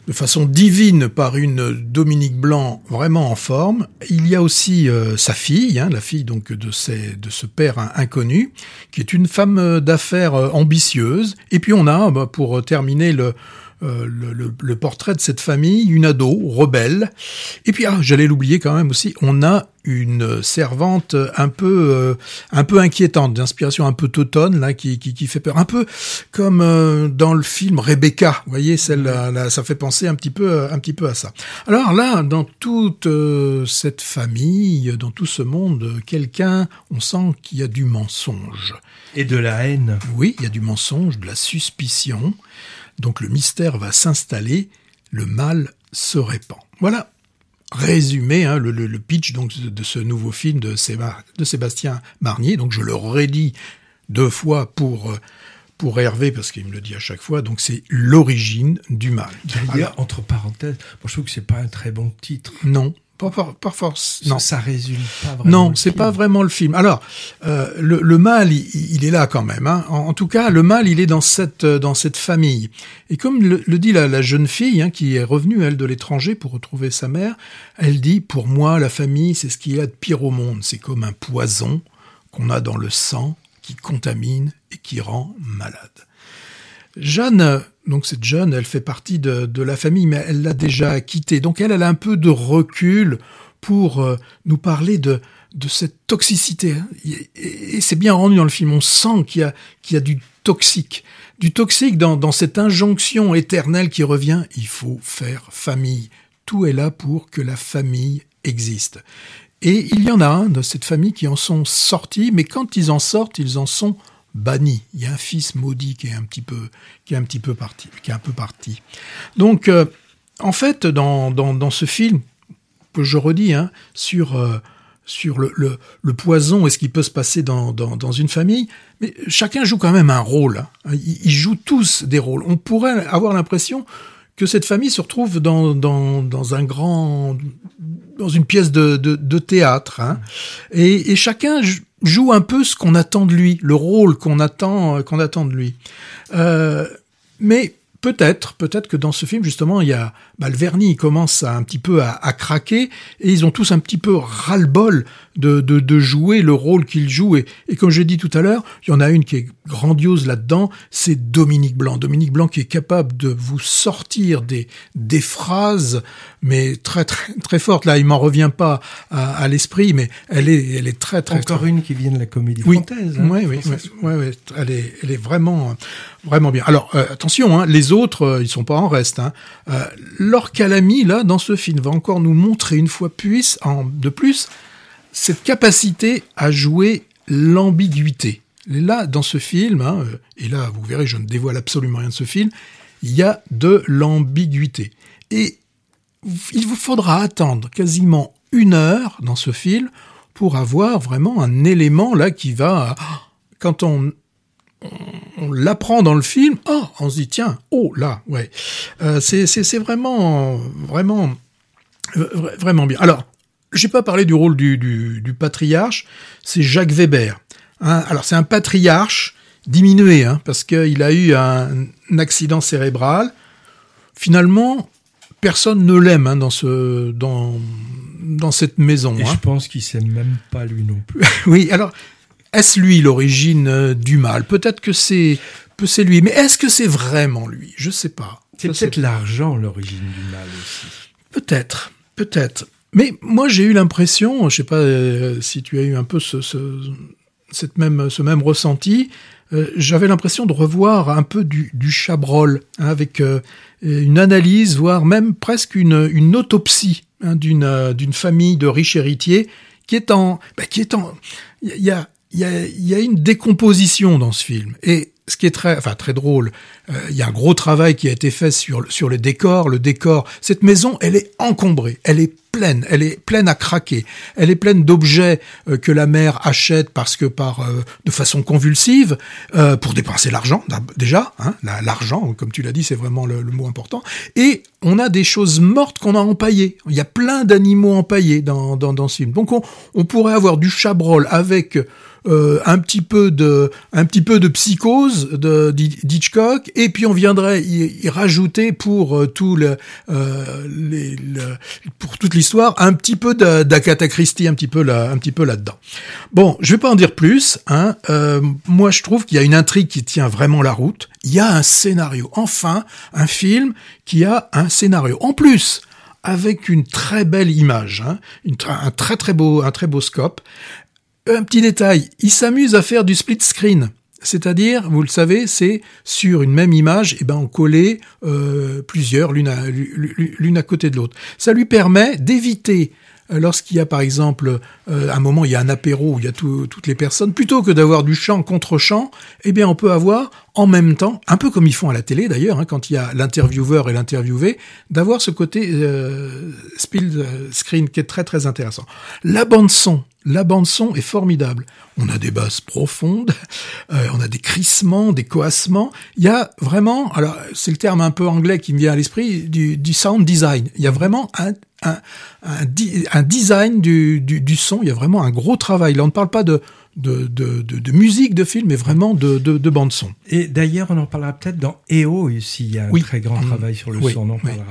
de façon divine par une Dominique Blanc vraiment en forme. Il y a aussi euh, sa fille, hein, la fille donc de, ce père inconnu, qui est une femme d'affaires euh, ambitieuse. Et puis on a, bah, pour terminer le, euh, le, le, le, portrait de cette famille, une ado rebelle. Et puis, ah, j'allais l'oublier quand même aussi, on a une servante un peu euh, un peu inquiétante, d'inspiration un peu tautonne là, qui, qui, qui, fait peur, un peu comme euh, dans le film Rebecca. Vous voyez, celle là, ça fait penser un petit peu un petit peu à ça. Alors là, dans toute cette famille, dans tout ce monde, quelqu'un, on sent qu'il y a du mensonge et de la haine. Oui, il y a du mensonge, de la suspicion. Donc le mystère va s'installer, le mal se répand. Voilà, résumé hein, le, le, le, pitch donc de ce nouveau film de, Séba, de Sébastien Marnier. Donc je le redis deux fois pour pour Hervé parce qu'il me le dit à chaque fois. Donc c'est l'origine du mal. D'ailleurs, entre parenthèses, moi je trouve que c'est pas un très bon titre. Non. Pas, pas, pas force. Non, ça, ça résume pas vraiment. Non, c'est pas vraiment le film. Alors, euh, le, le, mal, il, il, est là quand même. Hein. En, en, tout cas, le mal, il est dans cette dans cette famille. Et comme le, le dit la, la, jeune fille hein, qui est revenue elle de l'étranger pour retrouver sa mère, elle dit pour moi la famille, c'est ce qu'il y a de pire au monde. C'est comme un poison qu'on a dans le sang qui contamine et qui rend malade. Jeanne, donc cette jeune, elle fait partie de, de la famille, mais elle l'a déjà quittée. Donc elle, elle a un peu de recul pour euh, nous parler de, de cette toxicité. Et, et c'est bien rendu dans le film. On sent qu'il y a, qu'il y a du toxique. Du toxique dans, dans cette injonction éternelle qui revient. Il faut faire famille. Tout est là pour que la famille existe. Et il y en a un de cette famille qui en sont sortis, mais quand ils en sortent, ils en sont banni. Il y a un fils maudit qui est un petit peu, qui est un petit peu parti, qui est un peu parti. Donc, euh, en fait, dans, dans, dans, ce film, que je redis, hein, sur, euh, sur le, le, poison et ce qui peut se passer dans, dans, dans, une famille, mais chacun joue quand même un rôle. Hein. Ils, jouent tous des rôles. On pourrait avoir l'impression que cette famille se retrouve dans, dans, dans un grand, dans une pièce de, de, de théâtre, hein, et, et chacun joue un peu ce qu'on attend de lui, le rôle qu'on attend, qu'on attend de lui. Euh, mais peut-être, peut-être que dans ce film, justement, il y a bah, le vernis commence à, un petit peu à, à, craquer et ils ont tous un petit peu ras-le-bol de, de, de, jouer le rôle qu'ils jouent. Et, et comme j'ai dit tout à l'heure, il y en a une qui est grandiose là-dedans, c'est Dominique Blanc. Dominique Blanc qui est capable de vous sortir des, des phrases, mais très très très fortes. Là, il m'en revient pas à, à l'esprit, mais elle est elle est très très encore très... une qui vient de la comédie oui. française. Hein, oui, oui, oui, oui, oui, elle est elle est vraiment vraiment bien. Alors euh, attention, hein, les autres euh, ils sont pas en reste. Hein. Euh, Laure Calamy là dans ce film va encore nous montrer une fois plus en de plus cette capacité à jouer l'ambiguïté. Là, dans ce film, hein, et là, vous verrez, je ne dévoile absolument rien de ce film, il y a de l'ambiguïté. Et il vous faudra attendre quasiment une heure dans ce film pour avoir vraiment un élément là qui va, quand on, on l'apprend dans le film, oh, on se dit tiens, oh là, ouais, euh, c'est vraiment, vraiment, euh, vraiment bien. Alors, j'ai pas parlé du rôle du, du, du patriarche, c'est Jacques Weber. Hein, alors c'est un patriarche diminué, hein, parce qu'il a eu un, un, accident cérébral. Finalement, personne ne l'aime hein, dans ce dans dans cette maison. Et je pense qu'il s'aime même pas lui non plus. *laughs* oui, alors est-ce lui l'origine euh, du mal? Peut-être que c'est c'est lui, mais est-ce que c'est vraiment lui? Je sais pas. C'est peut-être l'argent l'origine du mal aussi. Peut-être, peut-être. Mais moi, j'ai eu l'impression, je sais pas euh, si tu as eu un peu ce, ce, cette même, ce même ressenti, euh, j'avais l'impression de revoir un peu du, du Chabrol, hein, avec euh, une analyse, voire même presque une, une autopsie hein, d'une d'une famille de riches héritiers qui est en... Bah, qui est en il y a, y, a, y a une décomposition dans ce film. Et ce qui est très, enfin très drôle, euh, il y a un gros travail qui a été fait sur sur le décor. Le décor, cette maison, elle est encombrée, elle est pleine, elle est pleine à craquer, elle est pleine d'objets euh, que la mère achète parce que par euh, de façon convulsive euh, pour dépenser l'argent déjà, hein, la- l'argent, comme tu l'as dit, c'est vraiment le, le mot important. Et on a des choses mortes qu'on a empaillées. Il y a plein d'animaux empaillés dans, dans, dans ce film. Donc on, on pourrait avoir du chabrol avec euh, un petit peu de un petit peu de psychose de d'Hitchcock. Et puis on viendrait y, rajouter pour euh, tout le, euh, les, le- pour toute l'histoire un petit peu de- d'Agatha Christie un petit peu là un petit peu là dedans bon je vais pas en dire plus hein. Euh, moi je trouve qu'il y a une intrigue qui tient vraiment la route. Il y a un scénario enfin un film qui a un scénario. En plus avec une très belle image, hein, un très très beau, un très beau scope. Un petit détail, il s'amuse à faire du split screen. C'est-à-dire, vous le savez, c'est sur une même image, et ben on collait euh, plusieurs l'une à, l'une à côté de l'autre. Ça lui permet d'éviter lorsqu'il y a par exemple euh, un moment il y a un apéro où il y a tout- toutes les personnes, plutôt que d'avoir du chant contre chant, eh bien on peut avoir en même temps, un peu comme ils font à la télé d'ailleurs, hein, quand il y a l'intervieweur et l'interviewé, d'avoir ce côté euh, split euh, screen qui est très très intéressant. La bande son, la bande son est formidable. On a des basses profondes, *laughs* euh, on a des crissements, des coassements. Il y a vraiment, alors c'est le terme un peu anglais qui me vient à l'esprit, du, du sound design. Il y a vraiment un, un, un, design du, du, du son. Il y a vraiment un gros travail. Là, on ne parle pas de de, de, de, de musique de film, mais vraiment de, de, de bande son. Et d'ailleurs, on en parlera peut-être dans EO ici. Il y a un Oui. très grand Mmh. travail sur le Oui, son. On en parlera.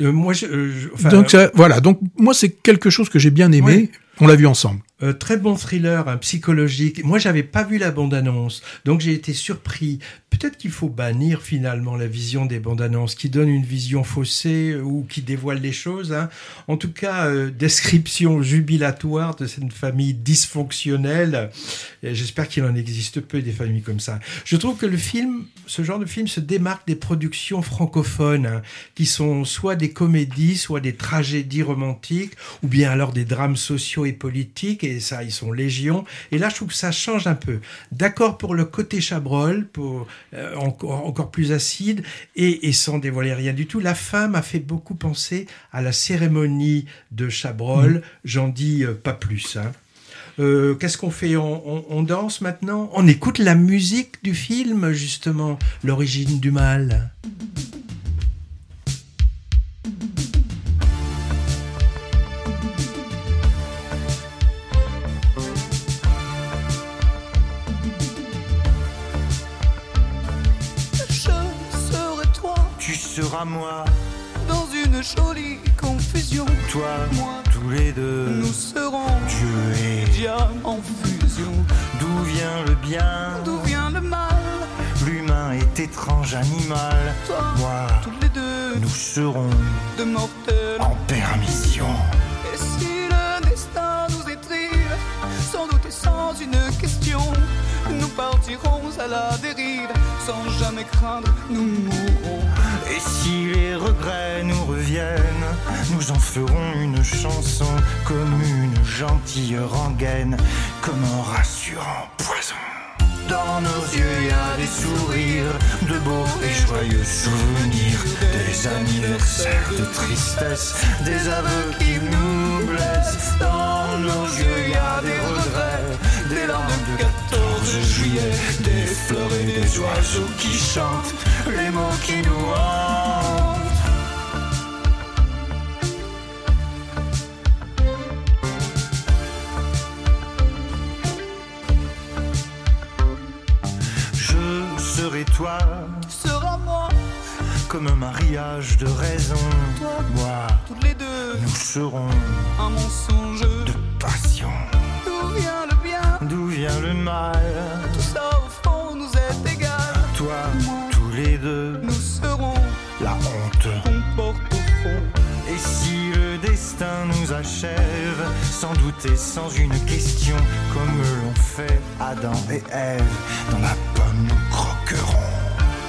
Euh, moi, je, euh, je- Donc ça- voilà. Donc moi, c'est quelque chose que j'ai bien aimé. On l'a vu ensemble. Euh, très bon thriller, un psychologique. Moi, j'avais pas vu la bande-annonce, donc j'ai été surpris. Peut-être qu'il faut bannir finalement la vision des bandes-annonces qui donnent une vision faussée euh, ou qui dévoilent les choses. hein. En tout cas, euh, description jubilatoire de cette famille dysfonctionnelle. J'espère qu'il en existe peu des familles comme ça. Je trouve que le film, ce genre de film, se démarque des productions francophones hein, qui sont soit des comédies, soit des tragédies romantiques, ou bien alors des drames sociaux et politiques. Et ça, ils sont légion. Et là, je trouve que ça change un peu. D'accord pour le côté Chabrol, pour euh, encore, encore plus acide, et, et sans dévoiler rien du tout. La fin m'a fait beaucoup penser à la cérémonie de Chabrol. J'en dis euh, pas plus. hein. Euh, Qu'est-ce qu'on fait? On, on- on danse maintenant? On écoute la musique du film, justement, l'origine du mal. Tu seras moi, dans une jolie confusion. toi, Moi, tous les deux. nous serons Dieu et diamants en fusion. d'où vient le bien D'où vient le mal L'humain est étrange animal. Toi, Moi, tous les deux, nous serons de mortels. en permission. Et si le destin nous étrive, sans doute et sans une question, nous partirons à la dérive, sans jamais craindre, nous mourrons. Si les regrets nous reviennent, nous en ferons une chanson comme une gentille rengaine, comme un rassurant poison. Dans nos yeux, il y a des sourires, de beaux et joyeux souvenirs, des anniversaires de tristesse, des aveux qui nous blessent. Dans nos yeux, il y a des regrets, des larmes de 14 juillet, des fleurs et des oiseaux qui chantent, les mots qui nous hantent. Je serai toi, Sera moi, comme un mariage de raison. Toi. Moi, tous les deux, nous serons un mensonge. de passion. D'où vient le D'où vient le mal Tout ça au fond nous est égal. Toi, tous les deux, Nous serons la honte. qu'on porte au fond. Et si le destin nous achève, sans doute et sans une question, comme l'ont fait Adam et Ève, dans la pomme nous croquerons.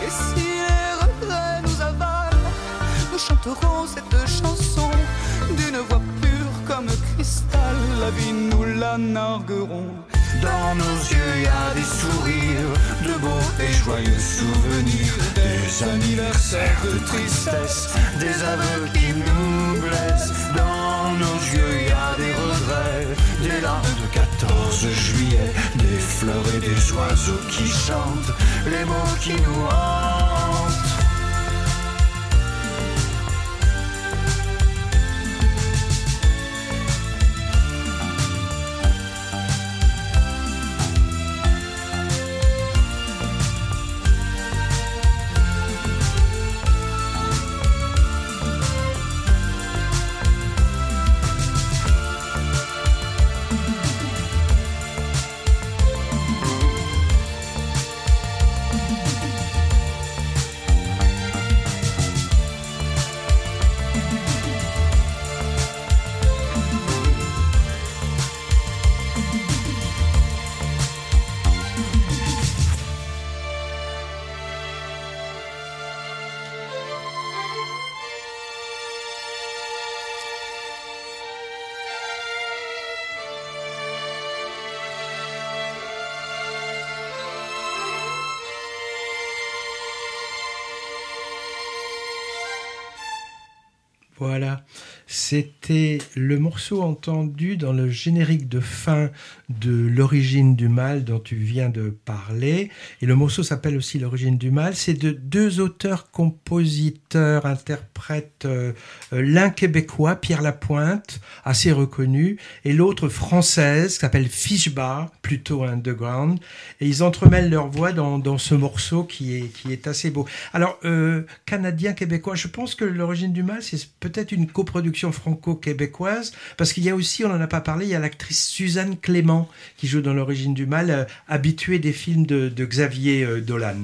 Et si les regrets nous avalent, nous chanterons cette chanson d'une voix pure comme cristal. La vie nous la narguerons. Dans nos yeux, y a des sourires, de beaux et joyeux souvenirs. Des anniversaires de tristesse, des aveux qui nous blessent. Dans nos yeux, y a des regrets, des larmes de 14 juillet, des fleurs et des oiseaux qui chantent, les mots qui nous hantent. c'est c'était le morceau entendu dans le générique de fin de L'origine du mal dont tu viens de parler. Et le morceau s'appelle aussi L'origine du mal. C'est de deux auteurs, compositeurs, interprètes, euh, l'un québécois, Pierre Lapointe, assez reconnu, et l'autre française, qui s'appelle Fishbar, plutôt underground. Et ils entremêlent leur voix dans, dans ce morceau qui est, qui est assez beau. Alors, euh, canadien-québécois, je pense que L'origine du mal, c'est peut-être une coproduction franco-québécoise, parce qu'il y a aussi, on n'en a pas parlé, il y a l'actrice Suzanne Clément qui joue dans L'origine du mal, euh, habituée des films de, de Xavier euh, Dolan.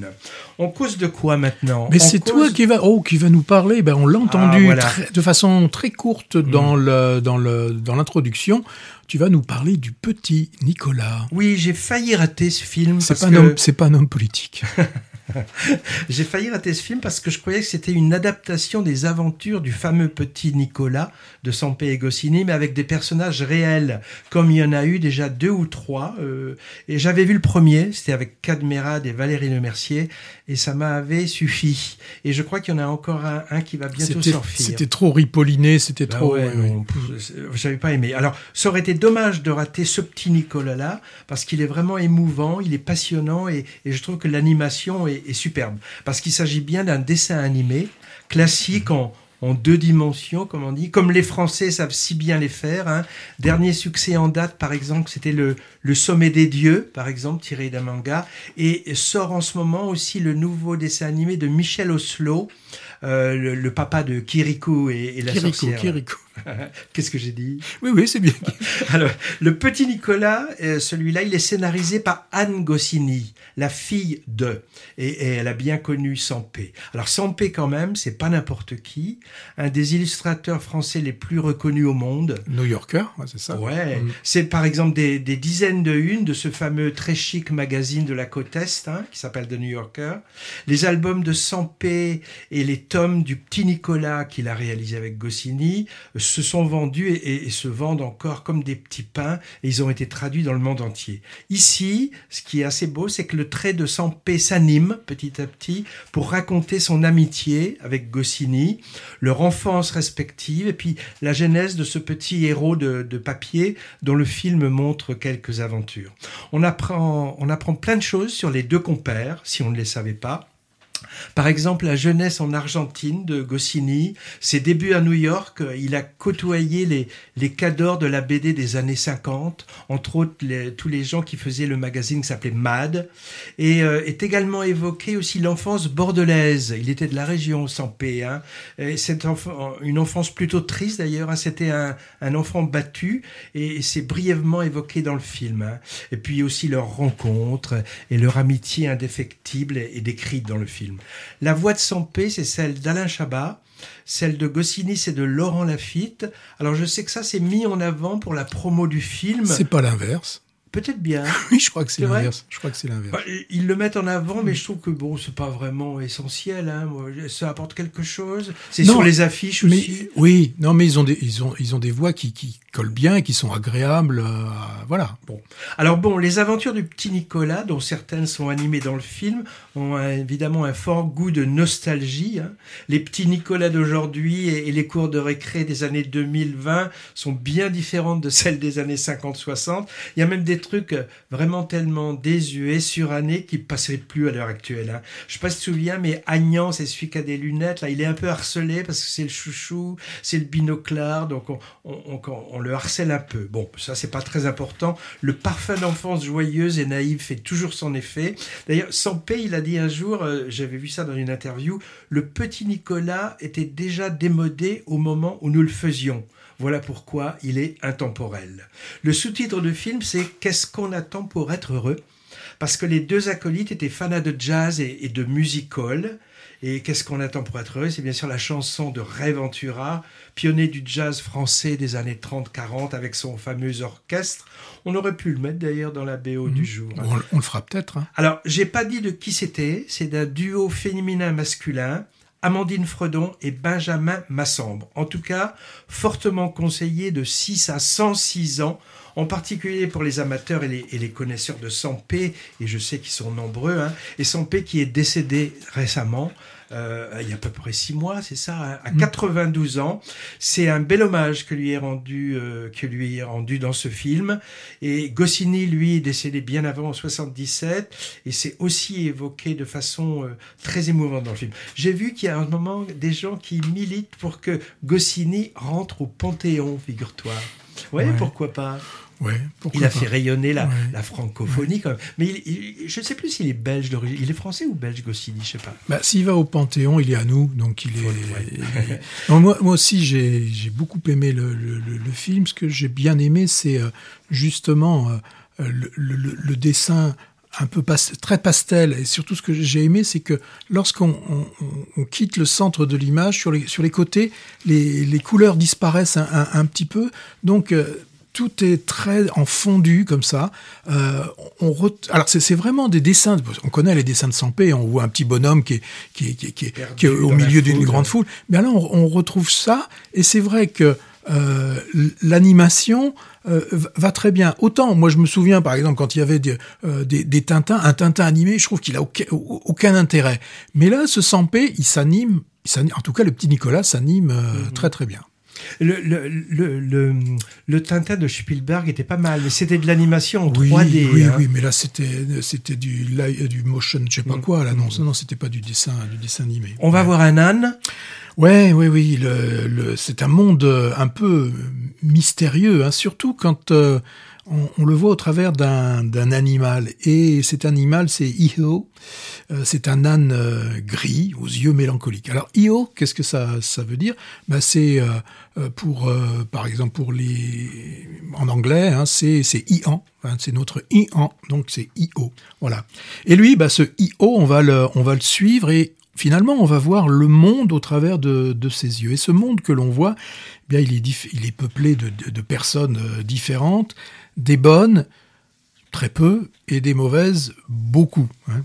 On cause de quoi maintenant Mais c'est cause- toi qui va, oh, qui va nous parler. Ben, on l'a entendu Ah, voilà. très- de façon très courte dans le dans le dans l'introduction. Tu vas nous parler du petit Nicolas. Oui, j'ai failli rater ce film. C'est pas que- pas un homme politique. *laughs* *laughs* J'ai failli rater ce film parce que je croyais que c'était une adaptation des aventures du fameux petit Nicolas de Sampé et Goscinny, mais avec des personnages réels, comme il y en a eu déjà deux ou trois. euh, et j'avais vu le premier, c'était avec Cadmerade et Valérie Lemercier, et ça m'avait suffi. Et je crois qu'il y en a encore un, un qui va bientôt sortir. c'était trop ripolliné, c'était Bah trop. ouais, j'avais pas aimé. Alors, ça aurait été dommage de rater ce petit Nicolas-là, parce qu'il est vraiment émouvant, il est passionnant, et, et je trouve que l'animation est, est superbe. Parce qu'il s'agit bien d'un dessin animé classique en, en deux dimensions, comme on dit, comme les Français savent si bien les faire. hein. Dernier succès en date, par exemple, c'était le, le Sommet des Dieux, par exemple, tiré d'un manga. Et sort en ce moment aussi le nouveau dessin animé de Michel Oslo, euh, le, le papa de Kirikou et, et la Kirikou, sorcière. Kirikou. *laughs* Qu'est-ce que j'ai dit? Oui, oui, c'est bien. *laughs* Alors, le petit Nicolas, euh, celui-là, il est scénarisé par Anne Goscinny, la fille de, et, et elle a bien connu Sampé. Alors Sampé, quand même, c'est pas n'importe qui, un des illustrateurs français les plus reconnus au monde. New Yorker, ouais, c'est ça. Ouais, Mm. c'est par exemple des, des dizaines de unes de ce fameux très chic magazine de la côte Est, hein, qui s'appelle The New Yorker. Les albums de Sampé et les tomes du petit Nicolas qu'il a réalisé avec Goscinny euh, se sont vendus et, se vendent encore comme des petits pains et ils ont été traduits dans le monde entier. Ici, ce qui est assez beau, c'est que le trait de Sampé s'anime petit à petit pour raconter son amitié avec Goscinny, leur enfance respective et puis la genèse de ce petit héros de, de papier dont le film montre quelques aventures. On apprend, on apprend plein de choses sur les deux compères, si on ne les savait pas. Par exemple, la jeunesse en Argentine de Goscinny, ses débuts à New York, euh, il a côtoyé les, les cadors de la BD des années 50, entre autres les- tous les gens qui faisaient le magazine qui s'appelait Mad, et euh, est également évoqué aussi l'enfance bordelaise. Il était de la région sans paix. Hein. C'est une enfance plutôt triste d'ailleurs. hein. C'était un, un enfant battu et c'est brièvement évoqué dans le film. hein. Et puis aussi leur rencontre et leur amitié indéfectible est décrite dans le film. La voix de Sampé, c'est celle d'Alain Chabat. Celle de Goscinny, c'est de Laurent Lafitte. Alors je sais que ça, c'est mis en avant pour la promo du film. C'est pas l'inverse. Peut-être bien. *laughs* Oui, je crois que c'est l'inverse. Je crois que c'est l'inverse. Bah, Ils le mettent en avant, mais je trouve que bon, c'est pas vraiment essentiel. Hein. Ça apporte quelque chose. C'est sur les affiches mais, aussi. Oui, non, mais ils ont des, ils ont, ils ont des voix qui, qui collent bien, et qui sont agréables. euh, voilà. Bon. Alors bon, les aventures du petit Nicolas, dont certaines sont animées dans le film, ont un- évidemment un fort goût de nostalgie. hein. Les petits Nicolas d'aujourd'hui et, et les cours de récré des années 2020 sont bien différentes de celles des années 50-60. Il y a même des trucs vraiment tellement désuets, surannés, qui passeraient plus à l'heure actuelle. hein. Je sais pas si tu te souviens, mais Agnan, c'est celui qui a des lunettes, là, il est un peu harcelé parce que c'est le chouchou, c'est le binoclard, donc on, on- on- on le harcèle un peu. Bon, ça c'est pas très important. Le parfum d'enfance joyeuse et naïve fait toujours son effet. D'ailleurs, Sampé, il a dit un jour, euh, j'avais vu ça dans une interview, le petit Nicolas était déjà démodé au moment où nous le faisions. Voilà pourquoi il est intemporel. Le sous-titre du film, c'est Qu'est-ce qu'on attend pour être heureux? Parce que les deux acolytes étaient fanats de jazz et, et de music-hall. Et qu'est-ce qu'on attend pour être heureux? C'est bien sûr la chanson de Ray Ventura, pionnier du jazz français des années 30-40 avec son fameux orchestre. On aurait pu le mettre d'ailleurs dans la BO du jour. hein. On, on le fera peut-être. hein. Alors, j'ai pas dit de qui c'était. C'est d'un duo féminin-masculin. Amandine Fredon et Benjamin Massambre. En tout cas, fortement conseillé de 6 à 106 ans, en particulier pour les amateurs et les, connaisseurs de Sampé, et je sais qu'ils sont nombreux, hein, et Sampé qui est décédé récemment, euh, il y a à peu près 6 mois, c'est ça, hein, à 92 ans. C'est un bel hommage que lui est rendu, euh, que lui est rendu dans ce film. Et Goscinny, lui, est décédé bien avant, en 77, et c'est aussi évoqué de façon euh, très émouvante dans le film. J'ai vu qu'il y a ce moment des gens qui militent pour que Goscinny rentre au Panthéon, figure-toi. Ouais, Ouais. pourquoi pas? Ouais, Il a pas. fait rayonner la, Ouais. la francophonie quand même. Mais il- il- je ne sais plus s'il est belge d'origine. Il est français ou belge, Goscinny Je sais pas. Bah, S'il va au Panthéon, il est à nous, donc il est. Non, moi, moi aussi, j'ai beaucoup aimé le, le- le- le film. Ce que j'ai bien aimé, c'est euh, justement euh, le, dessin un peu pas- très pastel. Et surtout, ce que j'ai aimé, c'est que lorsqu'on on- on- on quitte le centre de l'image, sur les, sur les côtés, les, les couleurs disparaissent un, un- un petit peu. Donc, euh, tout est très en fondu comme ça. Euh, on Alors c'est vraiment des dessins. On connaît les dessins de Sampé. On voit un petit bonhomme qui est, qui est, qui est- qui est- qui est au milieu d'une grande foule. Mais là, on, on retrouve ça. Et c'est vrai que euh, l'animation euh, va- très bien. Autant, moi je me souviens par exemple quand il y avait des, euh, des, des Tintins, un Tintin animé, je trouve qu'il a aucun, aucun intérêt. Mais là, ce Sampé, il s'anime. il s'anime- En tout cas, le petit Nicolas s'anime euh, Mhm. très très bien. Le, le, le, le, le Tintin de Spielberg était pas mal, mais c'était de l'animation en Oui, 3D. oui, hein. oui, mais là c'était c'était du du motion, je sais pas quoi là. Non, non, c'était pas du dessin, du dessin animé. On va voir un âne. Ouais, oui, oui. Le, le- c'est un monde euh, un peu mystérieux, hein, surtout quand euh, on, le voit au travers d'un animal. Et cet animal, c'est Iho. Euh, c'est un âne euh, gris aux yeux mélancoliques. Alors Iho, qu'est-ce que ça, ça veut dire? Bah, C'est euh, pour, par exemple, pour les en anglais, hein, c'est Ian. Hein, c'est notre Ian, donc c'est Io. Voilà. Et lui, bah, ce Io, on va le, on va le suivre et finalement, on va voir le monde au travers de, de ses yeux. Et ce monde que l'on voit, eh bien, il est, il est peuplé de, de- personnes différentes, des bonnes, très peu, et des mauvaises, beaucoup. hein.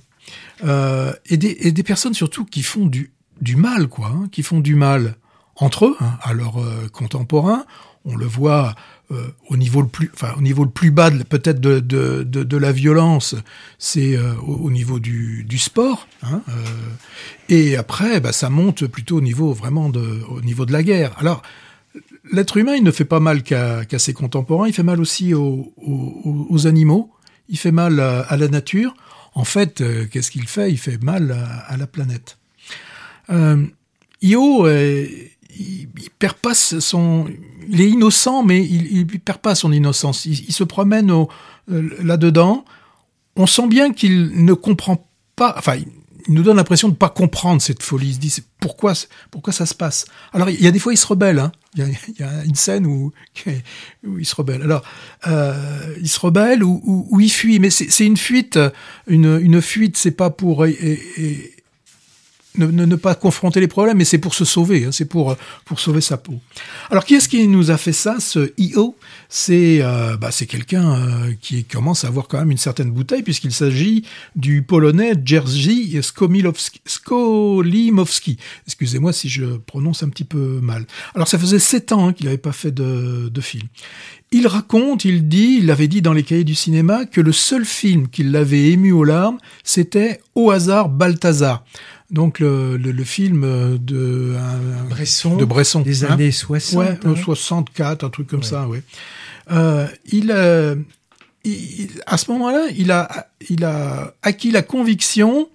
Euh, et, des, des personnes surtout qui font du, du mal, quoi, hein, qui font du mal entre eux, hein, à leurs euh, contemporains. On le voit euh, au niveau le plus, enfin au niveau le plus bas peut-être de, de, de, la violence, c'est au, au niveau du, du sport. et après, bah, ça monte plutôt au niveau vraiment de, au niveau de la guerre. Alors, l'être humain, il ne fait pas mal qu'à ses contemporains, il fait mal aussi aux, aux, aux animaux, il fait mal à, la nature. En fait, euh, qu'est-ce qu'il fait? Il fait mal à, la planète. Euh, Io, euh, il, perd pas son, il est innocent, mais il, perd pas son innocence. Il, se promène là-dedans. On sent bien qu'il ne comprend pas. Enfin, il nous donne l'impression de ne pas comprendre cette folie. Il se dit pourquoi, pourquoi ça se passe? Alors, il y a des fois, il se rebelle. hein. Il, y y a une scène où, *laughs* où il se rebelle. Alors, euh, il se rebelle ou, ou- ou il fuit, mais c'est une fuite. Une, une fuite, c'est pas pour é- é- ne, ne, ne pas confronter les problèmes, mais c'est pour se sauver, hein, c'est pour, euh, pour sauver sa peau. Alors, qui est-ce qui nous a fait ça, ce I.O. C'est euh, bah, quelqu'un euh, qui commence à avoir quand même une certaine bouteille, puisqu'il s'agit du polonais Jerzy Skolimowski. Excusez-moi si je prononce un petit peu mal. Alors, ça faisait sept ans hein, qu'il n'avait pas fait de, de film. Il raconte, il dit, il avait dit dans les cahiers du cinéma que le seul film qui l'avait ému aux larmes, c'était Au hasard Balthazar. Donc le, le, le film de un- Bresson, de Bresson, des hein. années 60, ouais, hein. 64, un truc comme ça, ouais. Euh, il, euh, il- il- à ce moment-là, il a, il a acquis la conviction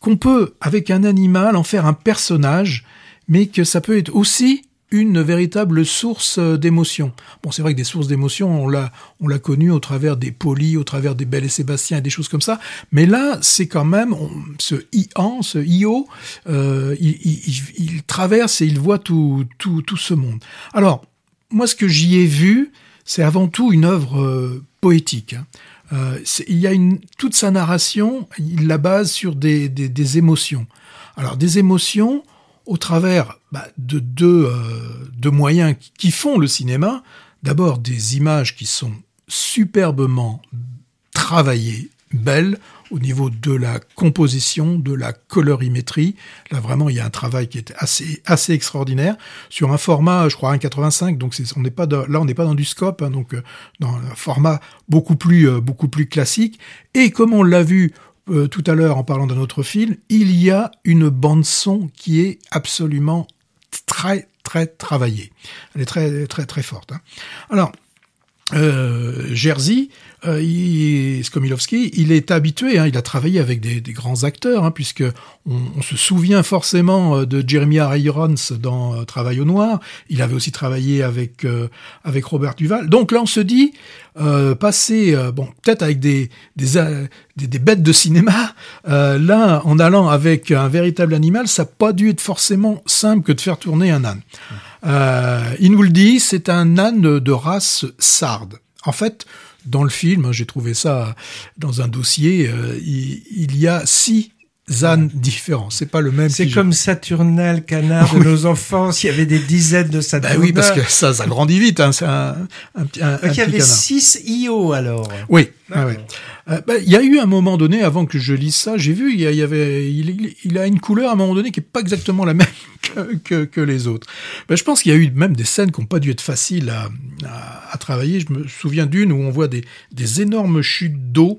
qu'on peut, avec un animal, en faire un personnage, mais que ça peut être aussi une véritable source euh, d'émotion. Bon, c'est vrai que des sources d'émotion, on l'a, on l'a connu au travers des Polis, au travers des Belle et Sébastien et des choses comme ça. Mais là, c'est quand même on- ce Ian, ce Io, euh, il, traverse et il voit tout, tout, tout ce monde. Alors, moi, ce que j'y ai vu, c'est avant tout une œuvre euh, poétique. hein. Euh, il y a une toute sa narration, il la base sur des, des, des émotions. Alors des émotions au travers bah, de deux, euh, moyens qui- font le cinéma. D'abord des images qui sont superbement travaillées, belles au niveau de la composition, de la colorimétrie. Là vraiment, il y a un travail qui est assez assez extraordinaire sur un format, je crois 1,85. Donc on n'est pas dans- là, on n'est pas dans du scope, hein, donc euh, dans un format beaucoup plus euh, beaucoup plus classique. Et comme on l'a vu tout à l'heure en parlant d'un autre film, il y a une bande son qui est absolument très très travaillée. Elle est très très très forte. hein. Alors euh, Jerzy, euh, il, Skomilowski, il est habitué, hein, il a travaillé avec des, des grands acteurs, hein, puisque on, on se souvient forcément euh, de Jeremy Irons dans euh, Travail au noir. Il avait aussi travaillé avec euh, avec Robert Duval. Donc là, on se dit passer, bon, peut-être avec des des, des bêtes de cinéma, là, en allant avec un véritable animal, ça n'a pas dû être forcément simple que de faire tourner un âne. Euh, il nous le dit, c'est un âne de race sarde. En fait, dans le film, hein, j'ai trouvé ça dans un dossier, euh, il, il y a six ânes différents. C'est pas le même. C'est comme Saturnal, canard de *laughs* Oui. nos enfances. Il y avait des dizaines de Bah Saturnal. oui, parce que ça, ça grandit vite. Hein, c'est un, un, un, il y petit avait canard. 6 IO alors. Oui, ouais, Euh, bah, il y a eu un moment donné, avant que je lise ça, j'ai vu, il y, avait, il, a une couleur à un moment donné qui est pas exactement la *laughs* même que, les autres. Bah, je pense qu'il y a eu même des scènes qui n'ont pas dû être faciles à, travailler. Je me souviens d'une où on voit des, des énormes chutes d'eau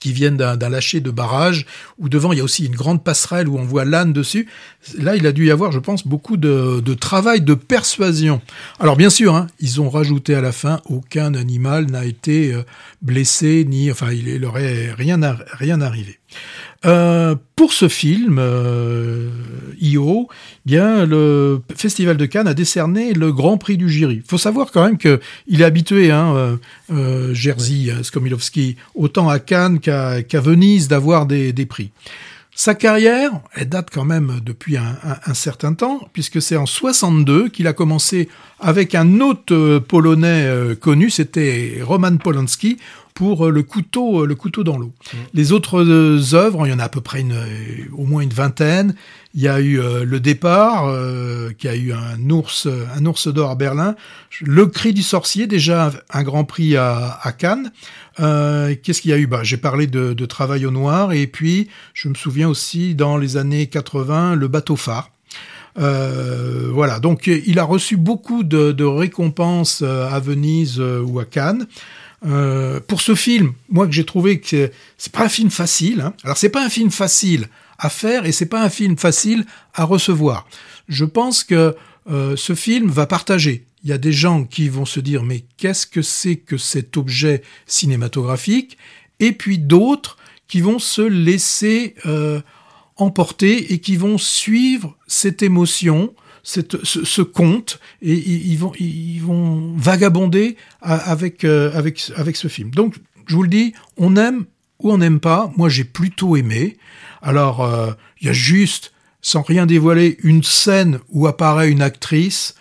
qui viennent d'un lâcher de barrage, où devant il y a aussi une grande passerelle où on voit l'âne dessus. Là, il a dû y avoir, je pense, beaucoup de, travail de persuasion. Alors bien sûr, hein, ils ont rajouté à la fin, aucun animal n'a été euh, blessé, ni, enfin, il il aurait rien, rien arrivé. Euh, pour ce film, euh, IO, bien le Festival de Cannes a décerné le Grand Prix du jury. Faut savoir quand même que il est habitué, hein, euh, euh, Jerzy Skomilowski, autant à Cannes qu'à Venise, d'avoir des, prix. Sa carrière, elle date quand même depuis un, un- certain temps, puisque c'est en 62 qu'il a commencé avec un autre euh, Polonais euh, connu, c'était Roman Polanski, pour euh, le couteau, euh, le couteau dans l'eau. Les autres euh, œuvres, il y en a à peu près une, au moins une vingtaine. Il y a eu euh, Le Départ, euh, qui a eu un ours, un ours d'or à Berlin. Le Cri du sorcier, déjà un, grand prix à, à Cannes. Euh, Qu'est-ce qu'il y a eu? Bah, J'ai parlé de, de Travail au noir, et puis je me souviens aussi dans les années 80, Le bateau phare. Voilà, donc il a reçu beaucoup de, de récompenses à Venise ou à Cannes. Euh, pour ce film, moi que j'ai trouvé que c'est pas un film facile. Hein. Alors c'est pas un film facile à faire et c'est pas un film facile à recevoir. Je pense que euh, ce film va partager. Il y a des gens qui vont se dire mais qu'est-ce que c'est que cet objet cinématographique? Et puis d'autres qui vont se laisser euh, emporter et qui vont suivre cette émotion, cette, ce, ce conte, et ils, vont, ils vont vagabonder avec, euh, avec, avec ce film. Donc, je vous le dis, on aime ou on n'aime pas. Moi, j'ai plutôt aimé. Alors, euh, il y a juste, sans rien dévoiler, une scène où apparaît une actrice.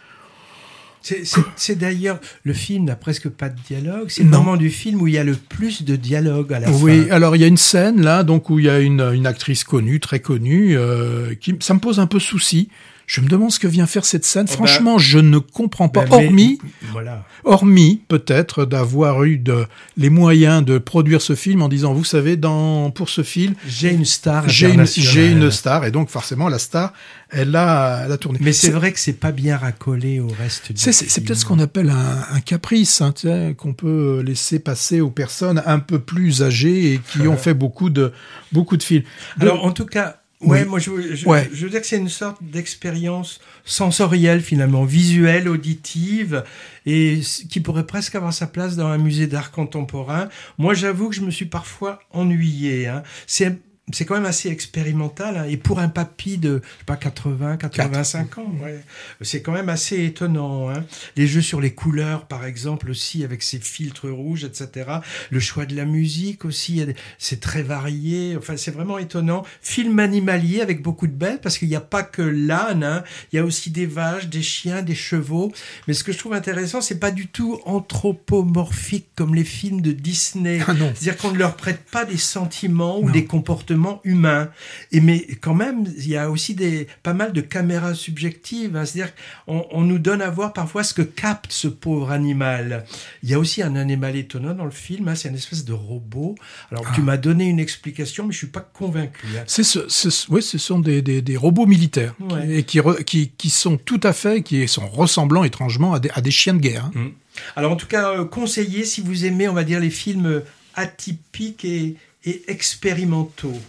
C'est- d'ailleurs, le film n'a presque pas de dialogue. C'est le moment du film où il y a le plus de dialogue à la Oui, fin. alors il y a une scène là, donc où il y a une, une actrice connue, très connue, euh, qui ça me pose un peu souci. Je me demande ce que vient faire cette scène. Oh, Franchement, je ne comprends pas. Ben, mais- hormis, Voilà. hormis peut-être d'avoir eu de, les moyens de produire ce film en disant, vous savez, dans pour ce film, J'ai une star j'ai une, internationale. j'ai une star, et donc forcément la star, elle a, elle a tourné. Mais c'est vrai que c'est pas bien racolé au reste du C'est, c'est- peut-être ce qu'on appelle un, un caprice, hein, qu'on peut laisser passer aux personnes un peu plus âgées et qui ont fait beaucoup de, beaucoup de films. Alors, en tout cas, ouais, Oui. moi, je, je, Ouais. je veux dire que c'est une sorte d'expérience sensorielle, finalement, visuelle, auditive, et qui pourrait presque avoir sa place dans un musée d'art contemporain. Moi, j'avoue que je me suis parfois ennuyé. Hein. C'est c'est quand même assez expérimental. hein. Et pour un papy de, je sais pas, 80, 85 ans, ouais, c'est quand même assez étonnant. Hein. Les jeux sur les couleurs, par exemple, aussi, avec ces filtres rouges, etc. Le choix de la musique aussi, c'est très varié. Enfin, c'est vraiment étonnant. Film animalier avec beaucoup de bêtes, parce qu'il n'y a pas que l'âne. hein. Il y a aussi des vaches, des chiens, des chevaux. Mais ce que je trouve intéressant, c'est pas du tout anthropomorphique comme les films de Disney. Ah. C'est-à-dire qu'on ne leur prête pas des sentiments ou Non. des comportements humains. Et mais quand même, il y a aussi des pas mal de caméras subjectives. hein. C'est-à-dire on nous donne à voir parfois ce que capte ce pauvre animal. Il y a aussi un animal étonnant dans le film. hein. C'est une espèce de robot. Alors Ah. tu m'as donné une explication, mais je suis pas convaincu. hein. C'est ce, ce- ouais, ce sont des, des, des robots militaires Ouais. et qui, re- qui, qui sont tout à fait, qui sont ressemblants étrangement à des, à des chiens de guerre. hein. Alors en tout cas, euh, conseillez si vous aimez, on va dire, les films atypiques et, et expérimentaux.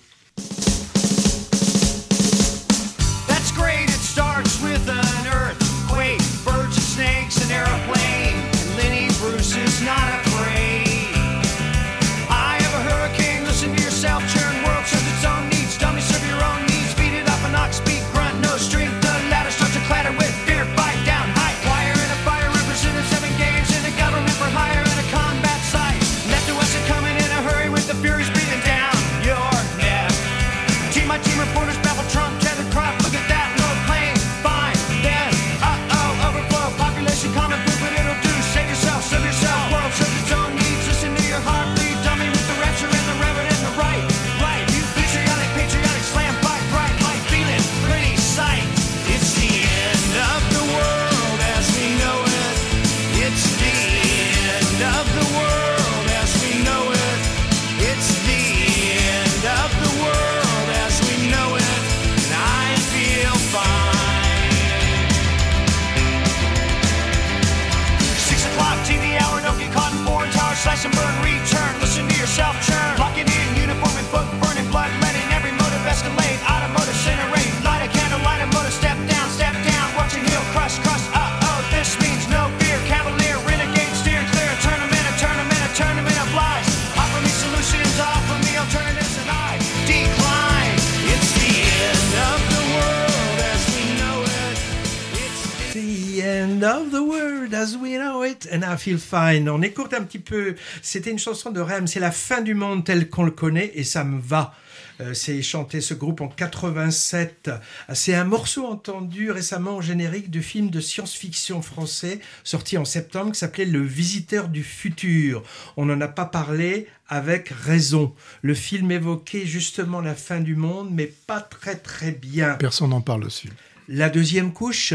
Of the world as we know it, and I feel fine. On écoute un petit peu. C'était une chanson de Rem. C'est la fin du monde tel qu'on le connaît, et ça me va. Euh, c'est chanté ce groupe en 87. C'est un morceau entendu récemment au générique du film de science-fiction français sorti en septembre qui s'appelait Le Visiteur du futur. On n'en a pas parlé avec raison. Le film évoquait justement la fin du monde, mais pas très très bien. Personne n'en parle dessus. La deuxième couche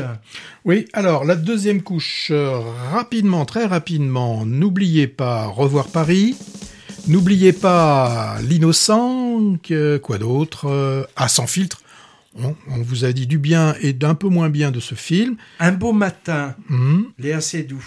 Oui, alors la deuxième couche, euh, rapidement, très rapidement, n'oubliez pas Revoir Paris, n'oubliez pas L'innocent, que- quoi d'autre, euh, Ah, sans filtre. On, on vous a dit du bien et d'un peu moins bien de ce film. Un beau matin, Mhm. Léa Seydoux.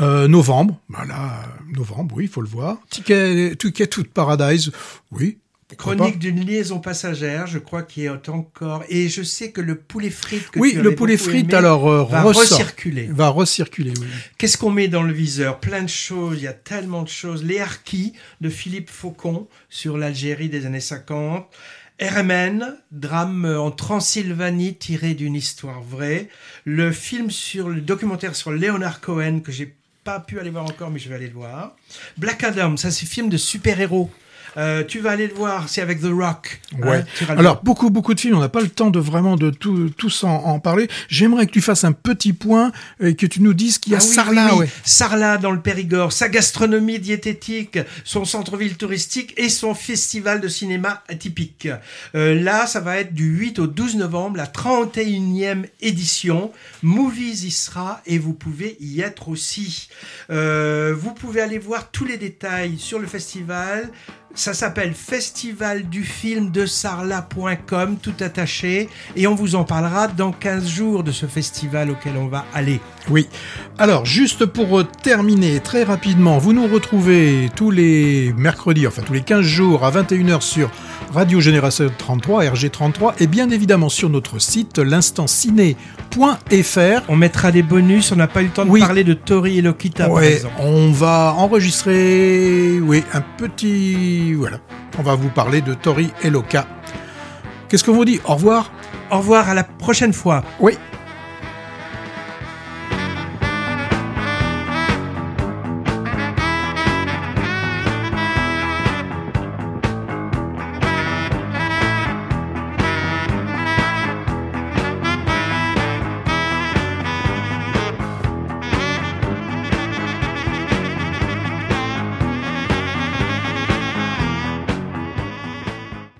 Euh, novembre, voilà, novembre, oui, il faut le voir. Ticket, Ticket to Paradise, oui. Chronique d'une liaison passagère, je crois qu'il est encore. Et je sais que le poulet frites que Oui, tu le poulet frites, aimé alors, euh, va ressort. recirculer. Va recirculer, oui. Qu'est-ce qu'on met dans le viseur? Plein de choses, il y a tellement de choses. Les Harkis de Philippe Faucon sur l'Algérie des années 50. RMN, drame en Transylvanie tiré d'une histoire vraie. Le film sur le documentaire sur Leonard Cohen que j'ai pas pu aller voir encore, mais je vais aller le voir. Black Adam, ça c'est film de super-héros Euh, tu vas aller le voir, c'est avec The Rock. hein, Ouais. tu Alors beaucoup beaucoup de films, on n'a pas le temps de vraiment de tout, tous en, en parler. J'aimerais que tu fasses un petit point et que tu nous dises qu'il y a Ah oui, Sarlat. oui, oui. ouais. Sarlat dans le Périgord, sa gastronomie diététique, son centre-ville touristique et son festival de cinéma atypique. Euh, là, ça va être du 8 au 12 novembre, la 31e édition. Movies y sera et vous pouvez y être aussi. Euh, vous pouvez aller voir tous les détails sur le festival. Ça s'appelle Festival du film de sarlat.com, tout attaché. Et on vous en parlera dans 15 jours de ce festival auquel on va aller. Oui. Alors, juste pour euh, terminer très rapidement, vous nous retrouvez tous les mercredis, enfin tous les 15 jours à 21h sur Radio Génération 33, RG33, et bien évidemment sur notre site l'instantciné.fr. On mettra des bonus, on n'a pas eu le temps de Oui. parler de Tori et Lokita par Ouais, exemple. on va enregistrer, oui, un petit, voilà. On va vous parler de Tori et Loka. Qu'est-ce qu'on vous dit? Au revoir. Au revoir, à la prochaine fois. Oui.